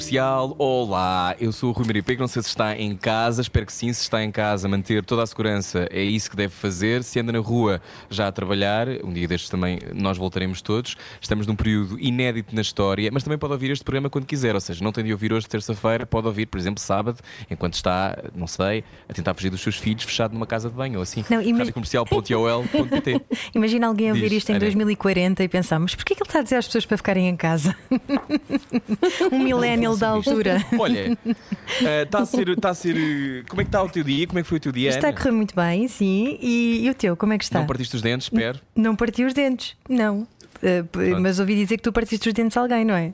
Comercial. Olá, eu sou o Rui Maria Pego. Não sei se está em casa, espero que sim. Se está em casa, manter toda a segurança é isso que deve fazer. Se anda na rua já a trabalhar, um dia destes também nós voltaremos todos. Estamos num período inédito na história, mas também pode ouvir este programa quando quiser. Ou seja, não tem de ouvir hoje, terça-feira, pode ouvir, por exemplo, sábado, enquanto está, não sei, a tentar fugir dos seus filhos fechado numa casa de banho ou assim. Não, imag- Radiocomercial.ol.pt Imagina alguém ouvir Diz, isto em Ana. 2040 e pensar, mas porquê que ele está a dizer às pessoas para ficarem em casa? um millennial da altura. Olha, eh, está a ser. Está a ser como é que está o teu dia? Como é que foi o teu dia? Está a correr muito bem, sim. E, e o teu, como é que está? Não partiste os dentes, espero. Não partiu os dentes, não. Uh, mas ouvi dizer que tu partiste os dentes a alguém, não é?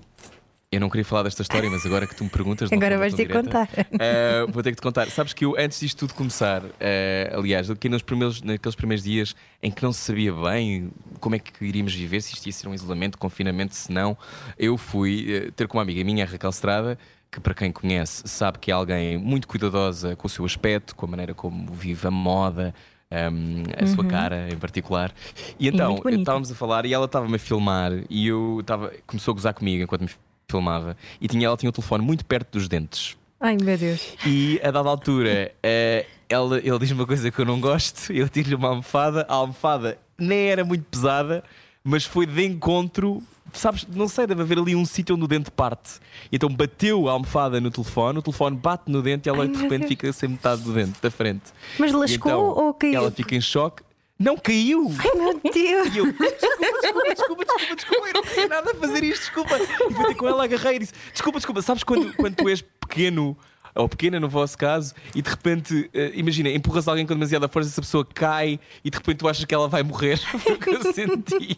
Eu não queria falar desta história, mas agora que tu me perguntas. Agora vais ter que contar. eh, vou ter que te contar. Sabes que eu, antes disto tudo começar, eh, aliás, aqui nos primeiros, naqueles primeiros dias em que não se sabia bem como é que iríamos viver, se isto ia ser um isolamento, confinamento, se não, eu fui eh, ter com uma amiga minha, a Raquel Estrada, que para quem conhece sabe que é alguém muito cuidadosa com o seu aspecto, com a maneira como vive a moda. ehm, a sua cara em particular, e então Uhum. muito bonita. estávamos a falar e ela estava-me a filmar e eu estava, começou a gozar comigo enquanto me filmava e tinha, ela tinha o telefone muito perto dos dentes. Ai meu Deus. E a dada altura, eh, ela, ele diz uma coisa que eu não gosto, eu tiro-lhe uma almofada, a almofada nem era muito pesada, mas foi de encontro. Sabes, não sei, deve haver ali um sítio onde o dente parte. Então bateu a almofada no telefone, o telefone bate no dente e ela Ai, de repente fica sem metade do dente da frente. Mas lascou então, ou caiu? Ela fica em choque. Não caiu! Ai meu Deus. E eu, desculpa, desculpa, desculpa, desculpa, desculpa, eu não queria nada a fazer isto, desculpa. E fui ter com ela, agarrei e disse: Desculpa, desculpa, sabes quando, quando tu és pequeno, ou pequena no vosso caso, e de repente, eh, imagina, empurras alguém com demasiada força, essa pessoa cai e de repente tu achas que ela vai morrer, foi o que eu senti.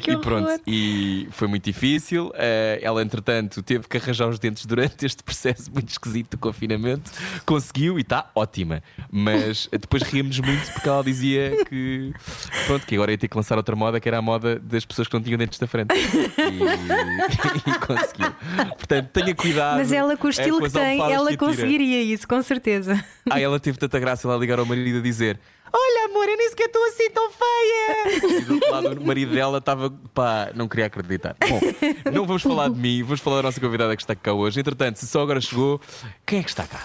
Que e pronto, horror. e foi muito difícil. Eh, ela, entretanto, teve que arranjar os dentes durante este processo muito esquisito do confinamento, conseguiu e está ótima. Mas depois ríamos muito porque ela dizia que pronto, que agora ia ter que lançar outra moda que era a moda das pessoas que não tinham dentes da frente. E, e conseguiu. Portanto, tenha cuidado. Mas ela com o eh, estilo que as tem, almofadas ela que. Conseguiria isso, com certeza. Ah, ela teve tanta graça lá ligar ao marido a dizer: Olha, amor, eu nem sequer estou assim tão feia. E do outro lado, o marido dela estava, pá, não queria acreditar. Bom, não vamos falar de mim, vamos falar da nossa convidada que está cá hoje. Entretanto, se só agora chegou, quem é que está cá?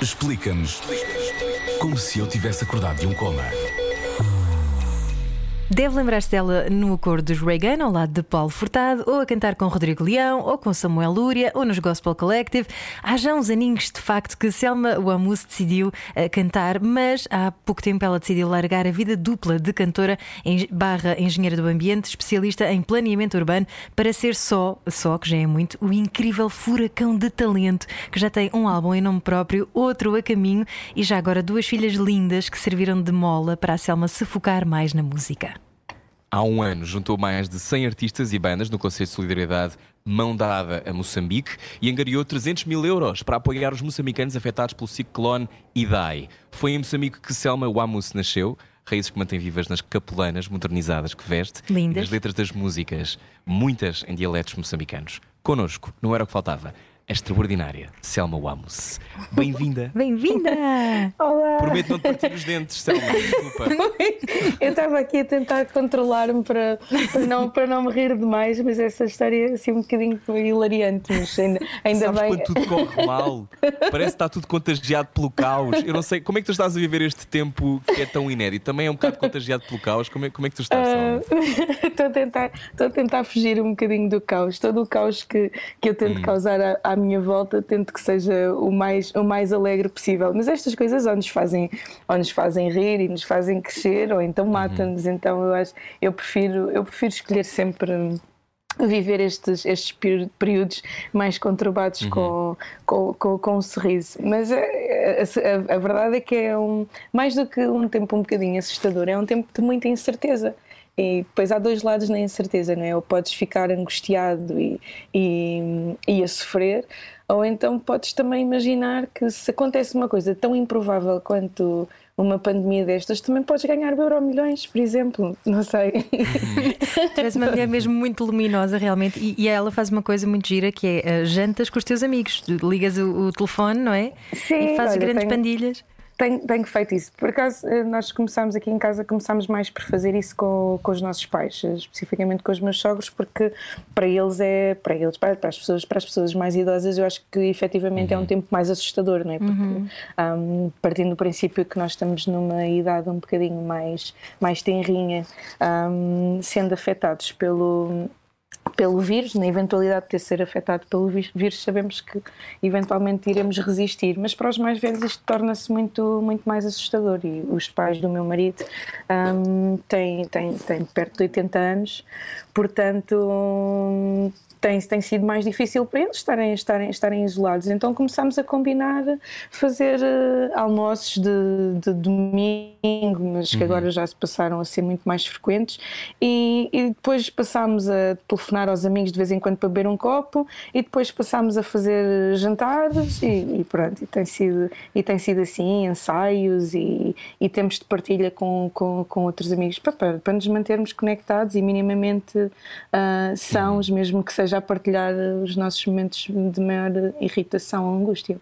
Explica-nos como se eu tivesse acordado de um coma. Deve lembrar-se dela no acordo dos Reagan, ao lado de Paulo Furtado, ou a cantar com Rodrigo Leão, ou com Samuel Lúria, ou nos Gospel Collective. Há já uns aninhos, de facto, que Selma Wamus decidiu eh, cantar, mas há pouco tempo ela decidiu largar a vida dupla de cantora barra engenheira do ambiente, especialista em planeamento urbano, para ser só, só que já é muito, o incrível furacão de talento, que já tem um álbum em nome próprio, outro a caminho, e já agora duas filhas lindas que serviram de mola para a Selma se focar mais na música. Há um ano juntou mais de 100 artistas e bandas no Conselho de Solidariedade Mão Dada a Moçambique e angariou 300 mil euros para apoiar os moçambicanos afetados pelo ciclone Idai. Foi em Moçambique que Selma Wamus nasceu, raízes que mantém vivas nas capelanas modernizadas que veste Lindas. e nas letras das músicas, muitas em dialetos moçambicanos. Connosco, não era o que faltava, a extraordinária Selma Wamus. Bem-vinda! Bem-vinda! Olá! Prometo não te partir os dentes, Selma, desculpa. Eu estava aqui a tentar controlar-me para, para, não, para não me rir demais, mas essa história é assim um bocadinho hilariante. Mas ainda, ainda Sabes bem. quando tudo corre mal? Parece que está tudo contagiado pelo caos. Eu não sei, como é que tu estás a viver este tempo que é tão inédito? Também é um bocado contagiado pelo caos. Como é, como é que tu estás? Ah, Estou a, tentar, estou a tentar fugir um bocadinho do caos. Todo o caos que, que eu tento causar à, à minha volta, tento que seja o mais, o mais alegre possível. Mas estas coisas ou nos fazem, ou nos fazem rir e nos fazem crescer, ou então matam-nos. Então eu acho, eu prefiro, eu prefiro escolher sempre. Viver estes, estes períodos mais conturbados com, com, com, com um sorriso. Mas a, a- a- a verdade é que é um, mais do que um tempo um bocadinho assustador, é um tempo de muita incerteza. E depois há dois lados na incerteza, não é? Ou podes ficar angustiado e, e, e a sofrer, ou então podes também imaginar que se acontece uma coisa tão improvável quanto uma pandemia destas, também podes ganhar euro milhões, por exemplo. Não sei. És uma mulher mesmo muito luminosa, realmente, e, e, ela faz uma coisa muito gira que é uh, jantas com os teus amigos. Ligas o, o telefone, não é? Sim, e fazes olha, grandes tenho... pandilhas. Tenho, tenho, feito isso. Por acaso, eh, nós começámos aqui em casa, começámos mais por fazer isso com, com os nossos pais, eh, especificamente com os meus sogros, porque para eles é, para eles, para, as pessoas, para as pessoas mais idosas, eu acho que efetivamente uhum. é um uhum. tempo mais assustador, não é? Porque uhum. um, partindo do princípio que nós estamos numa idade um bocadinho mais, mais tenrinha, um, sendo afetados pelo pelo vírus, na eventualidade de ter ser afetado pelo vírus, sabemos que eventualmente iremos resistir, mas para os mais velhos isto torna-se muito, muito mais assustador. E os pais do meu marido um, têm, têm, têm perto de 80 anos, portanto. Tem, tem sido mais difícil para eles estarem, estarem, estarem isolados. Então começámos a combinar fazer uh, almoços de, de, domingo, mas que uhum. agora já se passaram a ser muito mais frequentes. E, e, depois passámos a telefonar aos amigos de vez em quando para beber um copo, e depois passámos a fazer jantares, e, e pronto. E tem, sido, e tem sido assim, ensaios e, e tempos de partilha com, com, com outros amigos para, para, para nos mantermos conectados e minimamente uh, sãos, uhum. mesmo que seja já partilhar os nossos momentos de maior irritação ou angústia.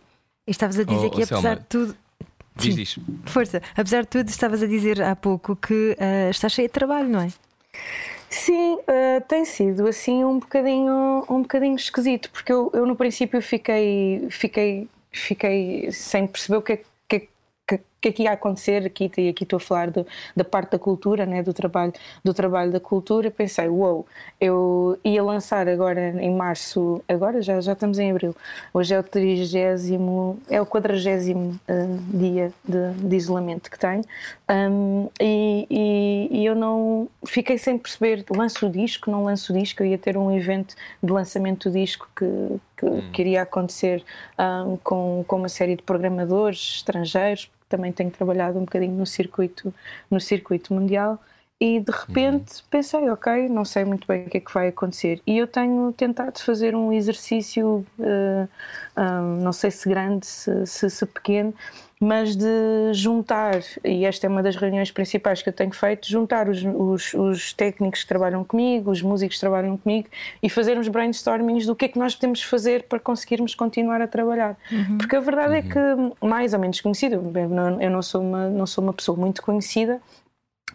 E estavas a dizer oh, que, oh, apesar de tudo. Diz, diz. Força, apesar de tudo, estavas a dizer há pouco que uh, está cheio de trabalho, não é? Sim, uh, tem sido assim um bocadinho, um bocadinho esquisito, porque eu, eu no princípio fiquei, fiquei, fiquei sem perceber o que é que aqui ia acontecer, aqui, e aqui estou a falar do, da parte da cultura, né, do, trabalho, do trabalho da cultura, pensei, uou, wow, eu ia lançar agora em março, agora já, já estamos em abril, hoje é o trigésimo, é o quadragésimo uh, dia de, de, isolamento que tenho, um, e, e, e, eu não, fiquei sem perceber, lanço o disco, não lanço o disco, eu ia ter um evento de lançamento do disco que, que, hum. que iria acontecer um, com, com uma série de programadores estrangeiros, também tenho trabalhado um bocadinho no circuito, no circuito mundial e de repente uhum. pensei, ok, não sei muito bem o que é que vai acontecer. E eu tenho tentado fazer um exercício, uh, um, não sei se grande, se, se, se pequeno, mas de juntar, e esta é uma das reuniões principais que eu tenho feito, juntar os, os, os, técnicos que trabalham comigo, os músicos que trabalham comigo e fazermos brainstormings do que é que nós podemos fazer para conseguirmos continuar a trabalhar. Uhum. Porque a verdade é uhum. é que, mais ou menos conhecida, eu não sou uma, não sou uma pessoa muito conhecida,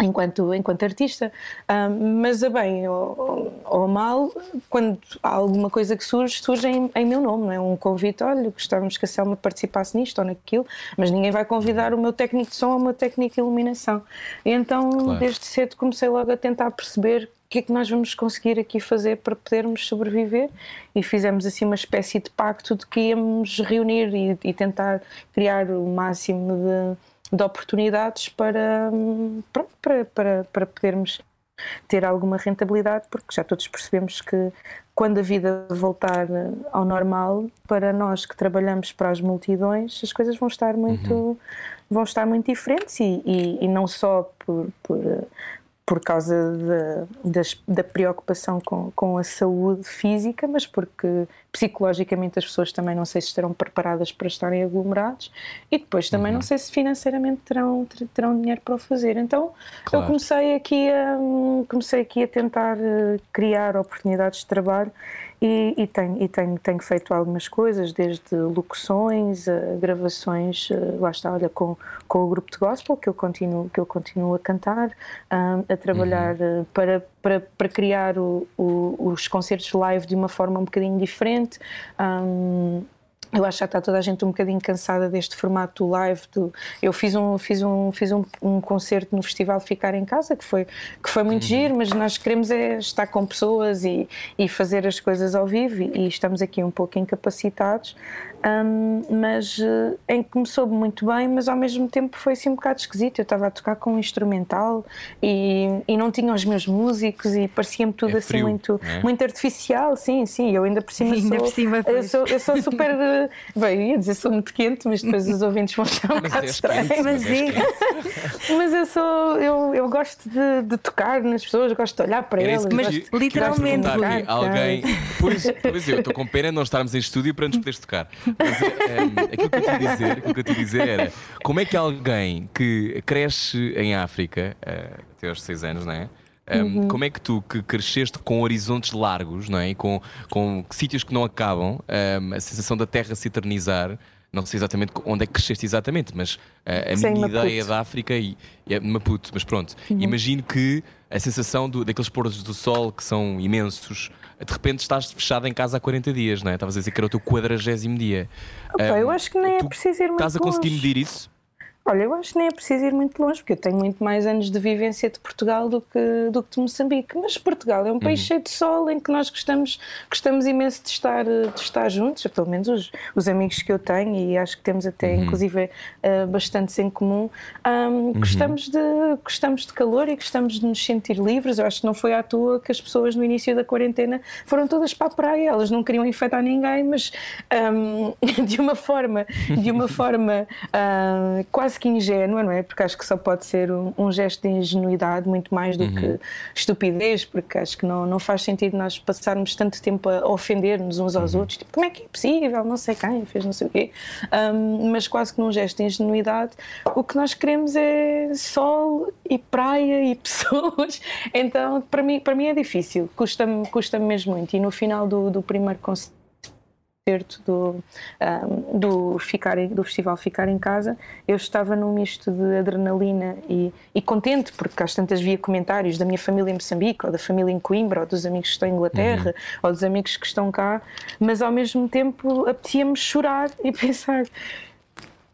enquanto, enquanto artista, um, mas a bem ou, ou, mal, quando há alguma coisa que surge, surge em, em, meu nome, não é? Um convite, olha, gostávamos que a Selma participasse nisto ou naquilo, mas ninguém vai convidar o meu técnico de som ou o meu técnico de iluminação. E então, claro. desde cedo, comecei logo a tentar perceber o que é que nós vamos conseguir aqui fazer para podermos sobreviver e fizemos assim uma espécie de pacto de que íamos reunir e, e tentar criar o máximo de de oportunidades para, pronto, para, para, para podermos ter alguma rentabilidade, porque já todos percebemos que quando a vida voltar ao normal, para nós que trabalhamos para as multidões, as coisas vão estar muito, uhum. vão estar muito diferentes e, e, e não só por, por, por causa da, da preocupação com, com a saúde física, mas porque psicologicamente as pessoas também não sei se estarão preparadas para estarem aglomerados e depois também uhum. não sei se financeiramente terão, terão dinheiro para o fazer. Então claro. eu comecei aqui, a, comecei aqui a tentar eh, criar oportunidades de trabalho e, e, tenho, e tenho, tenho feito algumas coisas, desde locuções, a gravações, eh, lá está, olha, com, com o grupo de gospel que eu continuo, que eu continuo a cantar, um, a trabalhar uhum. Eh, para, para, para criar o, o, os concertos live de uma forma um bocadinho diferente. Um, eu acho que já está toda a gente um bocadinho cansada deste formato live. Do, eu fiz um, fiz, um, fiz um, um concerto no Festival Ficar em Casa, que foi, que foi muito uhum. giro, mas nós queremos é estar com pessoas e, e fazer as coisas ao vivo e, e estamos aqui um pouco incapacitados. Um, mas uh, em que me soube muito bem, mas ao mesmo tempo foi assim um bocado esquisito. Eu estava a tocar com um instrumental e, e não tinha os meus músicos e parecia-me tudo É assim frio, muito, é? muito artificial. Sim, sim, eu ainda por cima Ainda sou. por cima, eu, sou eu sou super. uh, bem, eu ia dizer sou muito quente, mas depois os ouvintes vão achar um bocado estranho. Mas é. Mas eu sou, eu, eu gosto de, de tocar nas pessoas, gosto de olhar para Era elas. Mas gosto- literalmente, gosto de aqui, alguém. Pois, pois eu estou com pena de não estarmos em estúdio para nos poderes tocar. Mas aquilo que eu te dizer, aquilo que eu te dizer era como é que alguém que cresce em África eh, até aos 6 anos, não é? Um, Como é que tu, que cresceste com horizontes largos, não é? E com, com sítios que não acabam, um, a sensação da terra se eternizar, não sei exatamente onde é que cresceste exatamente, mas uh, a Sei, minha Maputo. ideia da África e, é Maputo, mas pronto, imagino que a sensação do, daqueles pôres do sol que são imensos, de repente estás fechado em casa há 40 dias, não é? Estavas a dizer que era o teu quadragésimo dia. Opa, eu acho que nem é preciso ir muito Estás a conseguir longe. medir isso? Olha, eu acho que nem é preciso ir muito longe, porque eu tenho muito mais anos de vivência de Portugal do que, do que de Moçambique. Mas Portugal é um país cheio de sol em que nós gostamos, gostamos imenso de estar, de estar juntos, pelo menos os, os amigos que eu tenho, e acho que temos até, inclusive, eh, bastantes em comum. Ahm, gostamos, de, gostamos de calor e gostamos de nos sentir livres. Eu acho que não foi à toa que as pessoas no início da quarentena foram todas para a praia. Elas não queriam infectar ninguém, mas ahm, de uma forma, de uma forma ah, quase que ingênua, não é? Porque acho que só pode ser um, um gesto de ingenuidade muito mais do que estupidez, porque acho que não, não faz sentido nós passarmos tanto tempo a ofender-nos uns aos outros. Tipo, como é que é possível? Não sei quem fez não sei o quê. Ahm, mas quase que num gesto de ingenuidade, o que nós queremos é sol e praia e pessoas. Então, para mim, para mim é difícil, custa-me custa mesmo muito. E no final do, do primeiro concerto do, ahm, do, ficar, do festival Ficar em Casa, eu estava num misto de adrenalina e, e contente, porque às tantas via comentários da minha família em Moçambique, ou da família em Coimbra, ou dos amigos que estão em Inglaterra, ou dos amigos que estão cá, mas ao mesmo tempo apetecia-me chorar e pensar.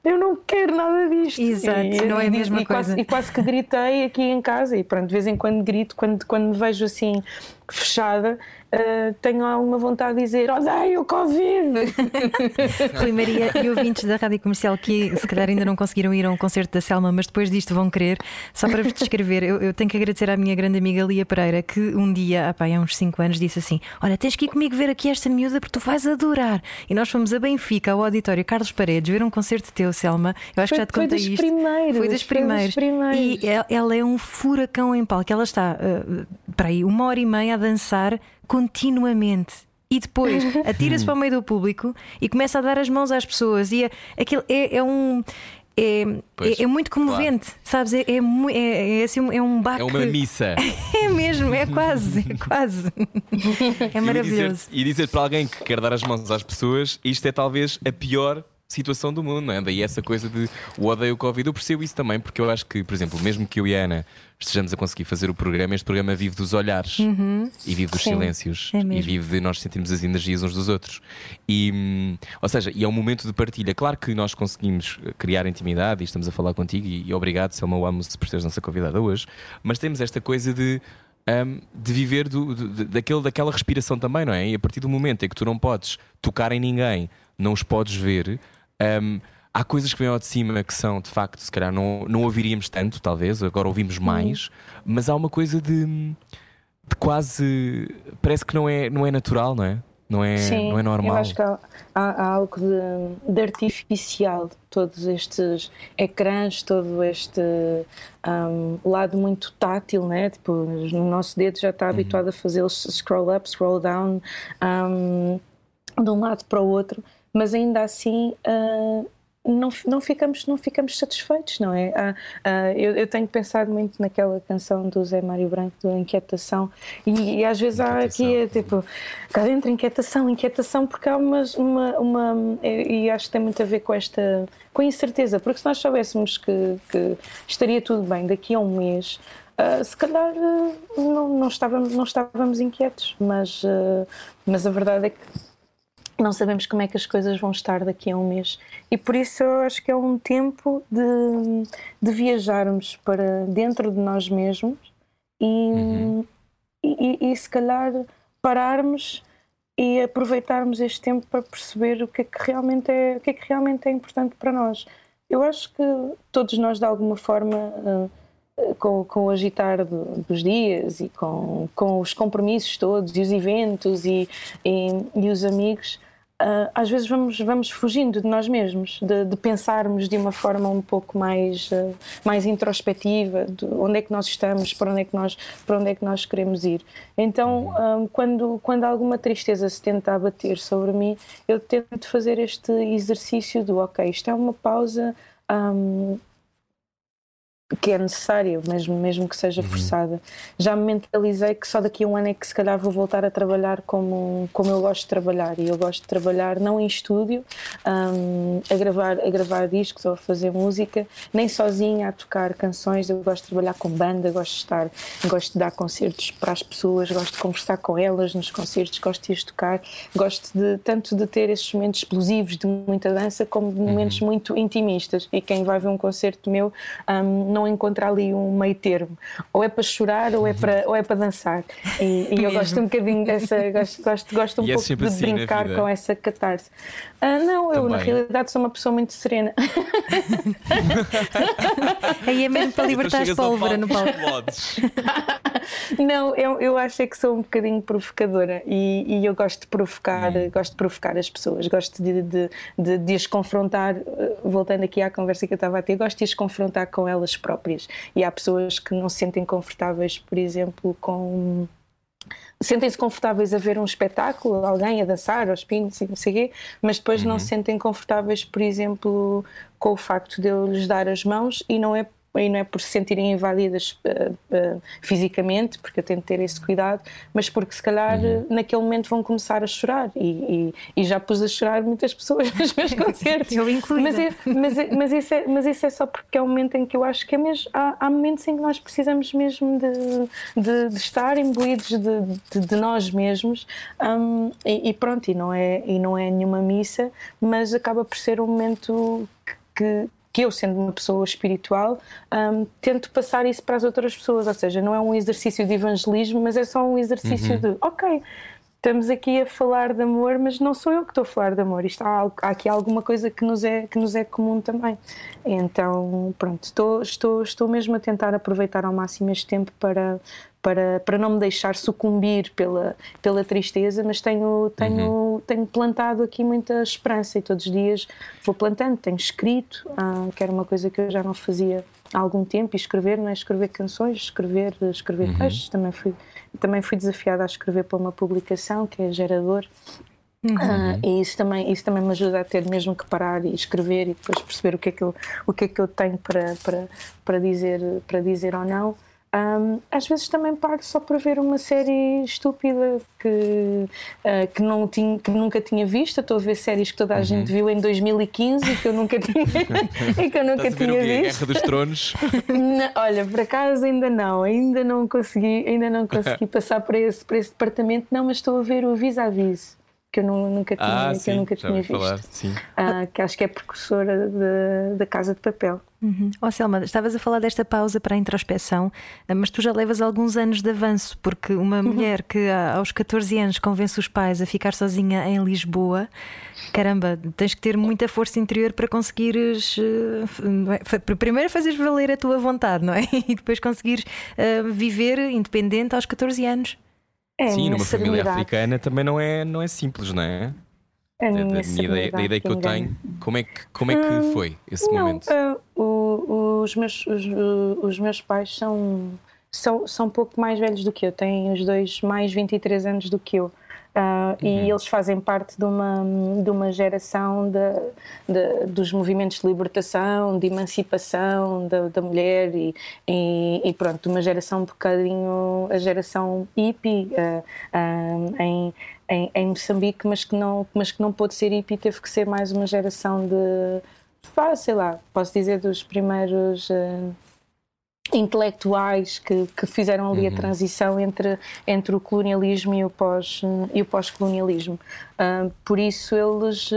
Eu não quero nada disto. Exato, E- não é a mesma e quase- coisa. e quase que gritei aqui em casa e pronto, de vez em quando grito, quando, quando me vejo assim fechada, eh, tenho alguma vontade de dizer odeio o Covid. Rui Maria e ouvintes da Rádio Comercial que se calhar ainda não conseguiram ir a um concerto da Selma, mas depois disto vão querer. Só para vos descrever, eu, eu tenho que agradecer à minha grande amiga Lia Pereira, que um dia, ah pá, há uns 5 anos, disse assim: Olha, tens que ir comigo ver aqui esta miúda porque tu vais adorar. E nós fomos a Benfica, ao auditório Carlos Paredes, ver um concerto teu, Selma. Eu acho que Foi- já te foi contei isto. primeiros, Foi dos foi dos primeiros. primeiros. E ela, ela é um furacão em palco. Ela está ah, para aí uma hora e meia a dançar continuamente. E depois atira-se para o meio do público e começa a dar as mãos às pessoas. E é, aquilo é, é um. É, Pois, é, é muito comovente, sabes? É, é, é, é, assim, um- é um baque. É uma missa. É mesmo, é quase, é quase. É E maravilhoso. dizer- E dizer para alguém que quer dar as mãos às pessoas, isto é talvez a pior situação do mundo, não é? Daí essa coisa de o odeio o Covid. Eu percebo isso também, porque eu acho que, por exemplo, mesmo que eu e a Ana estejamos a conseguir fazer o programa, este programa vive dos olhares e vive dos Sim, silêncios é e vive de nós sentirmos as energias uns dos outros. E, hum, ou seja, e é um momento de partilha. Claro que nós conseguimos criar intimidade e estamos a falar contigo, e, e obrigado, Selma Wamos, por seres nossa convidada hoje, mas temos esta coisa de. hum, de viver do, do- daquele, daquela respiração também, não é? E a partir do momento em que tu não podes tocar em ninguém, não os podes ver, hum, há coisas que vêm ao de cima que são, de facto, se calhar não, não ouviríamos tanto, talvez, agora ouvimos mais, mas há uma coisa de, de quase. Parece que não é, não é natural, não é? Não é, Sim, não é normal. Eu acho que há, há- há algo de, de artificial, todos estes ecrãs, todo este um, lado muito tátil, né? Tipo, no nosso dedo já Uhum. está habituado a fazer scroll up, scroll down, um, de um lado para o outro, mas ainda assim. uh, não, não, ficamos, não ficamos satisfeitos, não é? Ah, ah, eu, eu tenho pensado muito naquela canção do Zé Mário Branco, do Inquietação, e, e às vezes há aqui é, tipo, cá dentro inquietação, inquietação, porque há umas, uma, uma e acho que tem muito a ver com esta, com a incerteza, porque se nós soubéssemos que, que estaria tudo bem daqui a um mês, ah, se calhar não, não, estávamos, não estávamos inquietos, mas, mas a verdade é que não sabemos como é que as coisas vão estar daqui a um mês. E por isso eu acho que é um tempo de, de viajarmos para dentro de nós mesmos e, e, e- e se calhar pararmos e aproveitarmos este tempo para perceber o que é que realmente é, o que é, que realmente é importante para nós. Eu acho que todos nós, de alguma forma, uh, com, com o agitar do, dos dias e com, com os compromissos todos e os eventos e, e, e os amigos, uh, às vezes vamos, vamos fugindo de nós mesmos, de, de pensarmos de uma forma um pouco mais, uh, mais introspectiva, de onde é que nós estamos, para onde é que nós, para onde é que nós queremos ir. Então, um, quando, quando alguma tristeza se tenta abater sobre mim, eu tento fazer este exercício do ok, isto é uma pausa. Um, que é necessária, mesmo, mesmo que seja uhum. forçada. Uhum. Já me mentalizei que só daqui a um ano é que se calhar vou voltar a trabalhar como, como eu gosto de trabalhar. E eu gosto de trabalhar não em estúdio, um, a, gravar, a gravar discos ou a fazer música, nem sozinha a tocar canções. Eu gosto de trabalhar com banda, gosto de estar, gosto de dar concertos para as pessoas, gosto de conversar com elas nos concertos, gosto de as tocar, gosto de tanto de ter esses momentos explosivos de muita dança como de momentos uhum. muito intimistas. E quem vai ver um concerto meu um, não não encontra ali um meio termo. Ou é para chorar ou é para, ou é para dançar. E, e eu gosto um bocadinho dessa, gosto, gosto, gosto um e é pouco é de assim brincar com essa catarse. Ah, não, eu Também. na realidade sou uma pessoa muito serena. Aí é mesmo para libertar a pólvora no palco. não, eu, eu acho é que sou um bocadinho provocadora e, e eu gosto de provocar, hum. gosto de provocar as pessoas, gosto de, de, de, de as confrontar, eh, voltando aqui à conversa que eu estava a ter, gosto de as confrontar com elas próprias próprias. E há pessoas que não se sentem confortáveis, por exemplo, com sentem-se confortáveis a ver um espetáculo, alguém a dançar aos pinos e não sei quê, mas depois uhum. não se sentem confortáveis, por exemplo, com o facto de eu lhes dar as mãos e não é e não é por se sentirem invadidas uh, uh, fisicamente, porque eu tento ter esse cuidado, mas porque se calhar uhum. naquele momento vão começar a chorar e, e, e, já pus a chorar muitas pessoas nos meus concertos. eu incluo. Mas, é, mas, é, mas, isso é, mas isso é só porque é um momento em que eu acho que é mesmo. Há, há momentos em que nós precisamos mesmo de, de, de estar imbuídos de, de, de nós mesmos um, e, e, pronto, e não, é, e não é nenhuma missa, mas acaba por ser um momento que, que eu, sendo uma pessoa espiritual, um, tento passar isso para as outras pessoas. Ou seja, não é um exercício de evangelismo, mas é só um exercício uhum. de, ok, estamos aqui a falar de amor, mas não sou eu que estou a falar de amor. Isto há, há, aqui alguma coisa que nos é, que nos é comum também. Então, pronto, estou, estou, estou mesmo a tentar aproveitar ao máximo este tempo para, para, para não me deixar sucumbir pela, pela tristeza, mas tenho, tenho, uhum. tenho plantado aqui muita esperança e todos os dias vou plantando, tenho escrito, ah, que era uma coisa que eu já não fazia há algum tempo, e escrever, não é escrever canções, escrever, escrever uhum. textos, também fui, também fui desafiada a escrever para uma publicação que é Gerador, Uhum. Uh, e isso também, isso também me ajuda a ter mesmo que parar e escrever e depois perceber o que é que eu, o que é que eu tenho para, para, para, dizer, para dizer ou não. Um, às vezes também paro só para ver uma série estúpida que, uh, que, não tinha, que nunca tinha visto. Estou a ver séries que toda a uhum. gente viu em 2015 e que eu nunca tinha, e que eu nunca Estás tinha a ver visto. A Guerra dos Tronos? não, olha, por acaso ainda não, ainda não consegui, ainda não consegui passar para esse, para esse departamento, não, mas estou a ver o vis-a-vis que eu nunca tinha, ah, que sim, eu nunca tinha visto. Falar, uh, que acho que é precursora da Casa de Papel. Uhum. Oh, Selma, estavas a falar desta pausa para a introspeção, ah, mas tu já levas alguns anos de avanço, porque uma uhum. mulher que aos 14 anos convence os pais a ficar sozinha em Lisboa, caramba, tens que ter muita força interior para conseguires uh, primeiro fazeres valer a tua vontade, não é? E depois conseguires uh, viver independente aos 14 anos. É Sim, numa família africana também não é, não é simples, não é? É da, minha ideia, da ideia que eu tenho, como é que, como é que hum, foi esse não, momento? Uh, o, os, meus, os, os, meus pais são, são, são um pouco mais velhos do que eu, têm os dois mais 23 anos do que eu. Uh, uhum. E eles fazem parte de uma, de uma geração de, de dos movimentos de libertação, de emancipação da, da mulher e, e, e, pronto, uma geração um bocadinho, a geração hippie uh, uh, em, em, em, Moçambique, mas que, não, mas que não pôde ser hippie, teve que ser mais uma geração de, sei lá, posso dizer dos primeiros intelectuais que, que fizeram ali uhum. a transição entre, entre o colonialismo e o, pós, e o pós-colonialismo. Uh, por isso eles uh,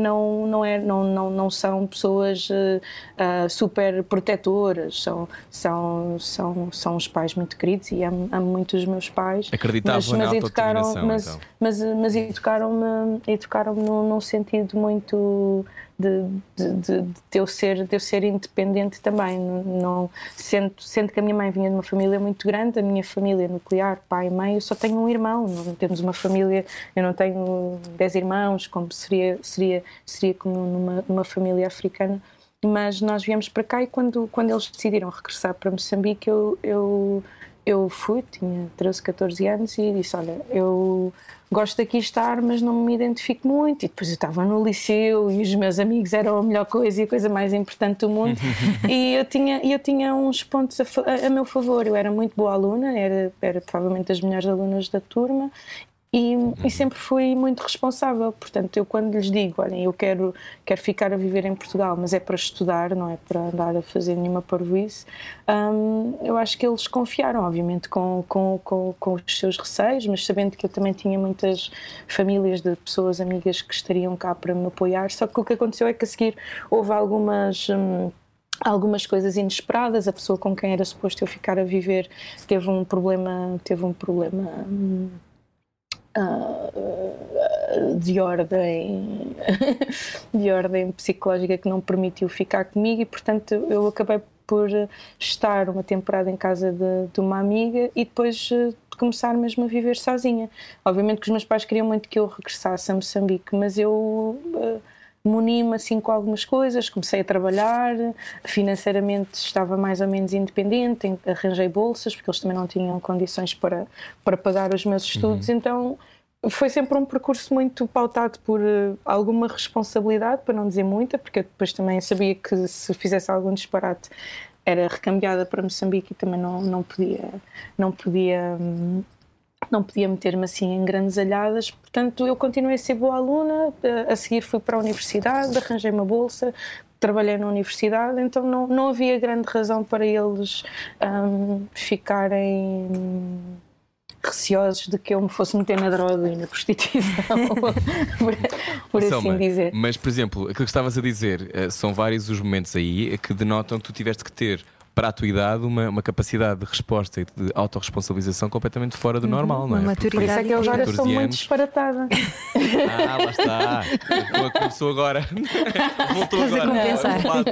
não, não, é, não, não, não são pessoas uh, super protetoras, são, são, são, são os pais muito queridos e amo, amo muito os meus pais. Acreditavam mas, mas na educaram, mas, então. mas, mas educaram-me educaram num, num sentido muito de, de, de, de, eu ser, de eu ser independente também. Não, sendo, sendo que a minha mãe vinha de uma família muito grande, a minha família nuclear, pai e mãe, eu só tenho um irmão, não temos uma família, eu não tenho dez irmãos, como seria, seria, seria como numa, numa família africana. Mas nós viemos para cá e quando, quando eles decidiram regressar para Moçambique, eu, eu eu fui, tinha 13, 14 anos e disse: Olha, eu gosto daqui estar, mas não me identifico muito. E depois eu estava no liceu e os meus amigos eram a melhor coisa e a coisa mais importante do mundo. e eu tinha, eu tinha uns pontos a, a, a, meu favor. Eu era muito boa aluna, era, era provavelmente das melhores alunas da turma e, e, sempre fui muito responsável. Portanto, eu quando lhes digo, olhem, eu quero, quero ficar a viver em Portugal, mas é para estudar, não é para andar a fazer nenhuma parvoíce, um, eu acho que eles confiaram, obviamente, com, com, com, com, os seus receios, mas sabendo que eu também tinha muitas famílias de pessoas amigas que estariam cá para me apoiar. Só que o que aconteceu é que a seguir houve algumas. Hum, algumas coisas inesperadas. A pessoa com quem era suposto eu ficar a viver teve um problema, teve um problema hum, uh, de ordem de ordem psicológica que não permitiu ficar comigo e portanto eu acabei por estar uma temporada em casa de, de uma amiga e depois uh, começar mesmo a viver sozinha. Obviamente que os meus pais queriam muito que eu regressasse a Moçambique, mas eu uh, muni-me assim com algumas coisas, comecei a trabalhar, financeiramente estava mais ou menos independente, arranjei bolsas, porque eles também não tinham condições para, para pagar os meus estudos, uhum. então foi sempre um percurso muito pautado por uh, alguma responsabilidade, para não dizer muita, porque eu depois também sabia que se fizesse algum disparate era recambiada para Moçambique e também não, não podia não podia hum, não podia meter-me assim em grandes alhadas, portanto eu continuei a ser boa aluna, a seguir fui para a universidade, arranjei uma bolsa, trabalhei na universidade, então não, não havia grande razão para eles um, ficarem receosos de que eu me fosse meter na droga e na prostituição, por, por assim dizer. Mas, por exemplo, aquilo que estavas a dizer, eh, são vários os momentos aí que denotam que tu tiveste que ter para a tua idade, uma, uma capacidade de resposta e de autorresponsabilização completamente fora do uhum. normal, não é? Uma maturidade. Por isso é que eu agora sou anos... muito disparatada. Ah, lá está. Começou agora. Voltou Estás agora. A compensar.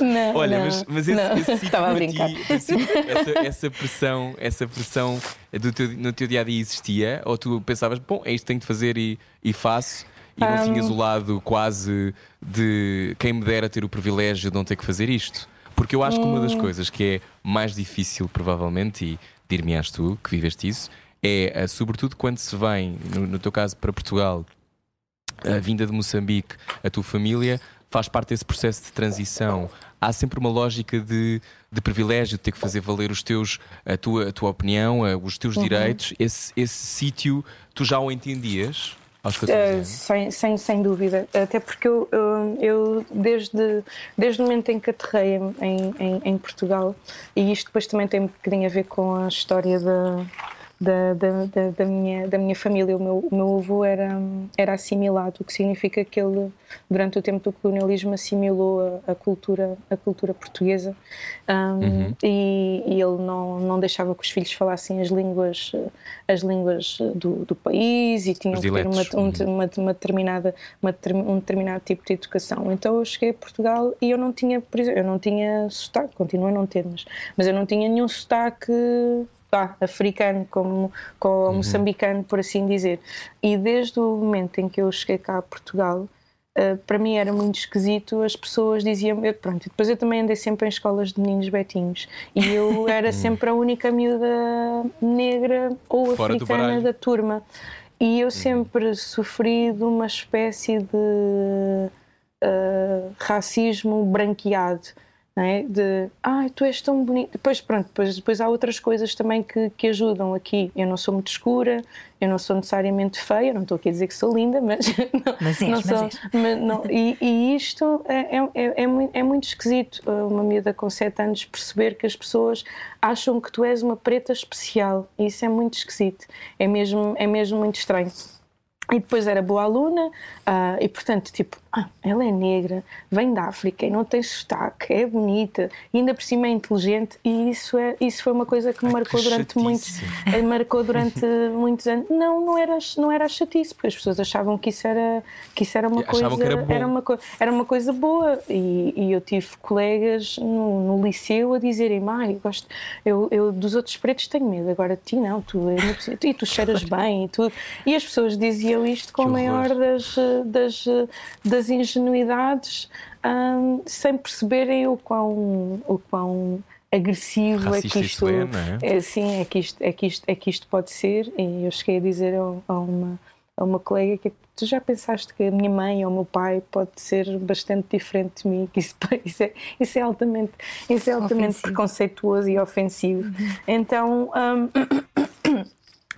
Não, Olha, não, mas, mas esse, não. esse Estava a brincar. Ti, esse, essa, essa, pressão, essa pressão do teu, no teu dia a dia existia? Ou tu pensavas, bom, é isto que tenho de fazer e, e faço? E não um... tinhas o lado quase de quem me dera ter o privilégio de não ter que fazer isto? Porque eu acho que uma das hum. coisas que é mais difícil, provavelmente, e dir-me-ás tu que viveste isso, é, eh, sobretudo quando se vem, no, no teu caso, para Portugal, a vinda de Moçambique, a tua família faz parte desse processo de transição. Há sempre uma lógica de, de privilégio, de ter que fazer valer os teus, a, tua, a tua opinião, os teus uhum. direitos. Esse, esse sítio, tu já o entendias? Uh, sem, sem, sem dúvida, até porque eu, eu, eu, desde, desde o momento em que aterrei em, em, em, Portugal, e isto depois também tem um bocadinho a ver com a história da, da, da, da, da, minha, da minha família. O meu, o meu avô era, era assimilado, o que significa que ele, durante o tempo do colonialismo, assimilou a, a cultura, a cultura portuguesa um, uhum. e, e, ele não, não deixava que os filhos falassem as línguas, as línguas do, do país e tinham que ter uma, um, uhum. uma, uma, determinada, uma, um determinado tipo de educação. Então eu cheguei a Portugal e eu não tinha, por exemplo, eu não tinha sotaque, continuo a não ter, mas, mas eu não tinha nenhum sotaque ah, africano, como, como uhum. moçambicano, por assim dizer. E desde o momento em que eu cheguei cá a Portugal, uh, para mim era muito esquisito, as pessoas diziam, eu, pronto, depois eu também andei sempre em escolas de meninos betinhos e eu era sempre a única miúda negra ou Fora africana da turma. E eu uhum. sempre sofri de uma espécie de uh, racismo branqueado é? De, ai, tu és tão bonito. Depois, pronto, depois, depois há outras coisas também que, que ajudam aqui. Eu não sou muito escura, eu não sou necessariamente feia, não estou aqui a dizer que sou linda, mas. Não, mas és, não sou, mas és. mas não, e, e isto é, é, é, é muito, é muito esquisito, uma miúda com 7 anos, perceber que as pessoas acham que tu és uma preta especial. Isso é muito esquisito. É mesmo, é mesmo muito estranho. E depois era boa aluna, ah, e portanto, tipo, ah, ela é negra, vem da África e não tem sotaque, é bonita, e ainda por cima é inteligente, e isso, é, isso foi uma coisa que me marcou durante chatice. muitos eh, marcou durante muitos anos. Não, não era, não era chatice, porque as pessoas achavam que isso era, que isso era uma achavam coisa. que era bom. uma, era uma coisa boa. E, e eu tive colegas no, no liceu a dizerem: Mai, eu gosto, eu, eu dos outros pretos tenho medo, agora de ti não, tu, tu, e tu cheiras bem e tudo. E as pessoas diziam isto com a maior das, das, das ingenuidades, hum, sem perceberem o quão, o quão agressivo é que isto é, é? é, sim, é que, isto, é, que isto, é que isto pode ser. E eu cheguei a dizer a, a uma, a uma colega que tu já pensaste que a minha mãe ou o meu pai pode ser bastante diferente de mim, que isso, isso, é, isso é altamente, isso é altamente Ofensivo. preconceituoso e ofensivo. Então. hum,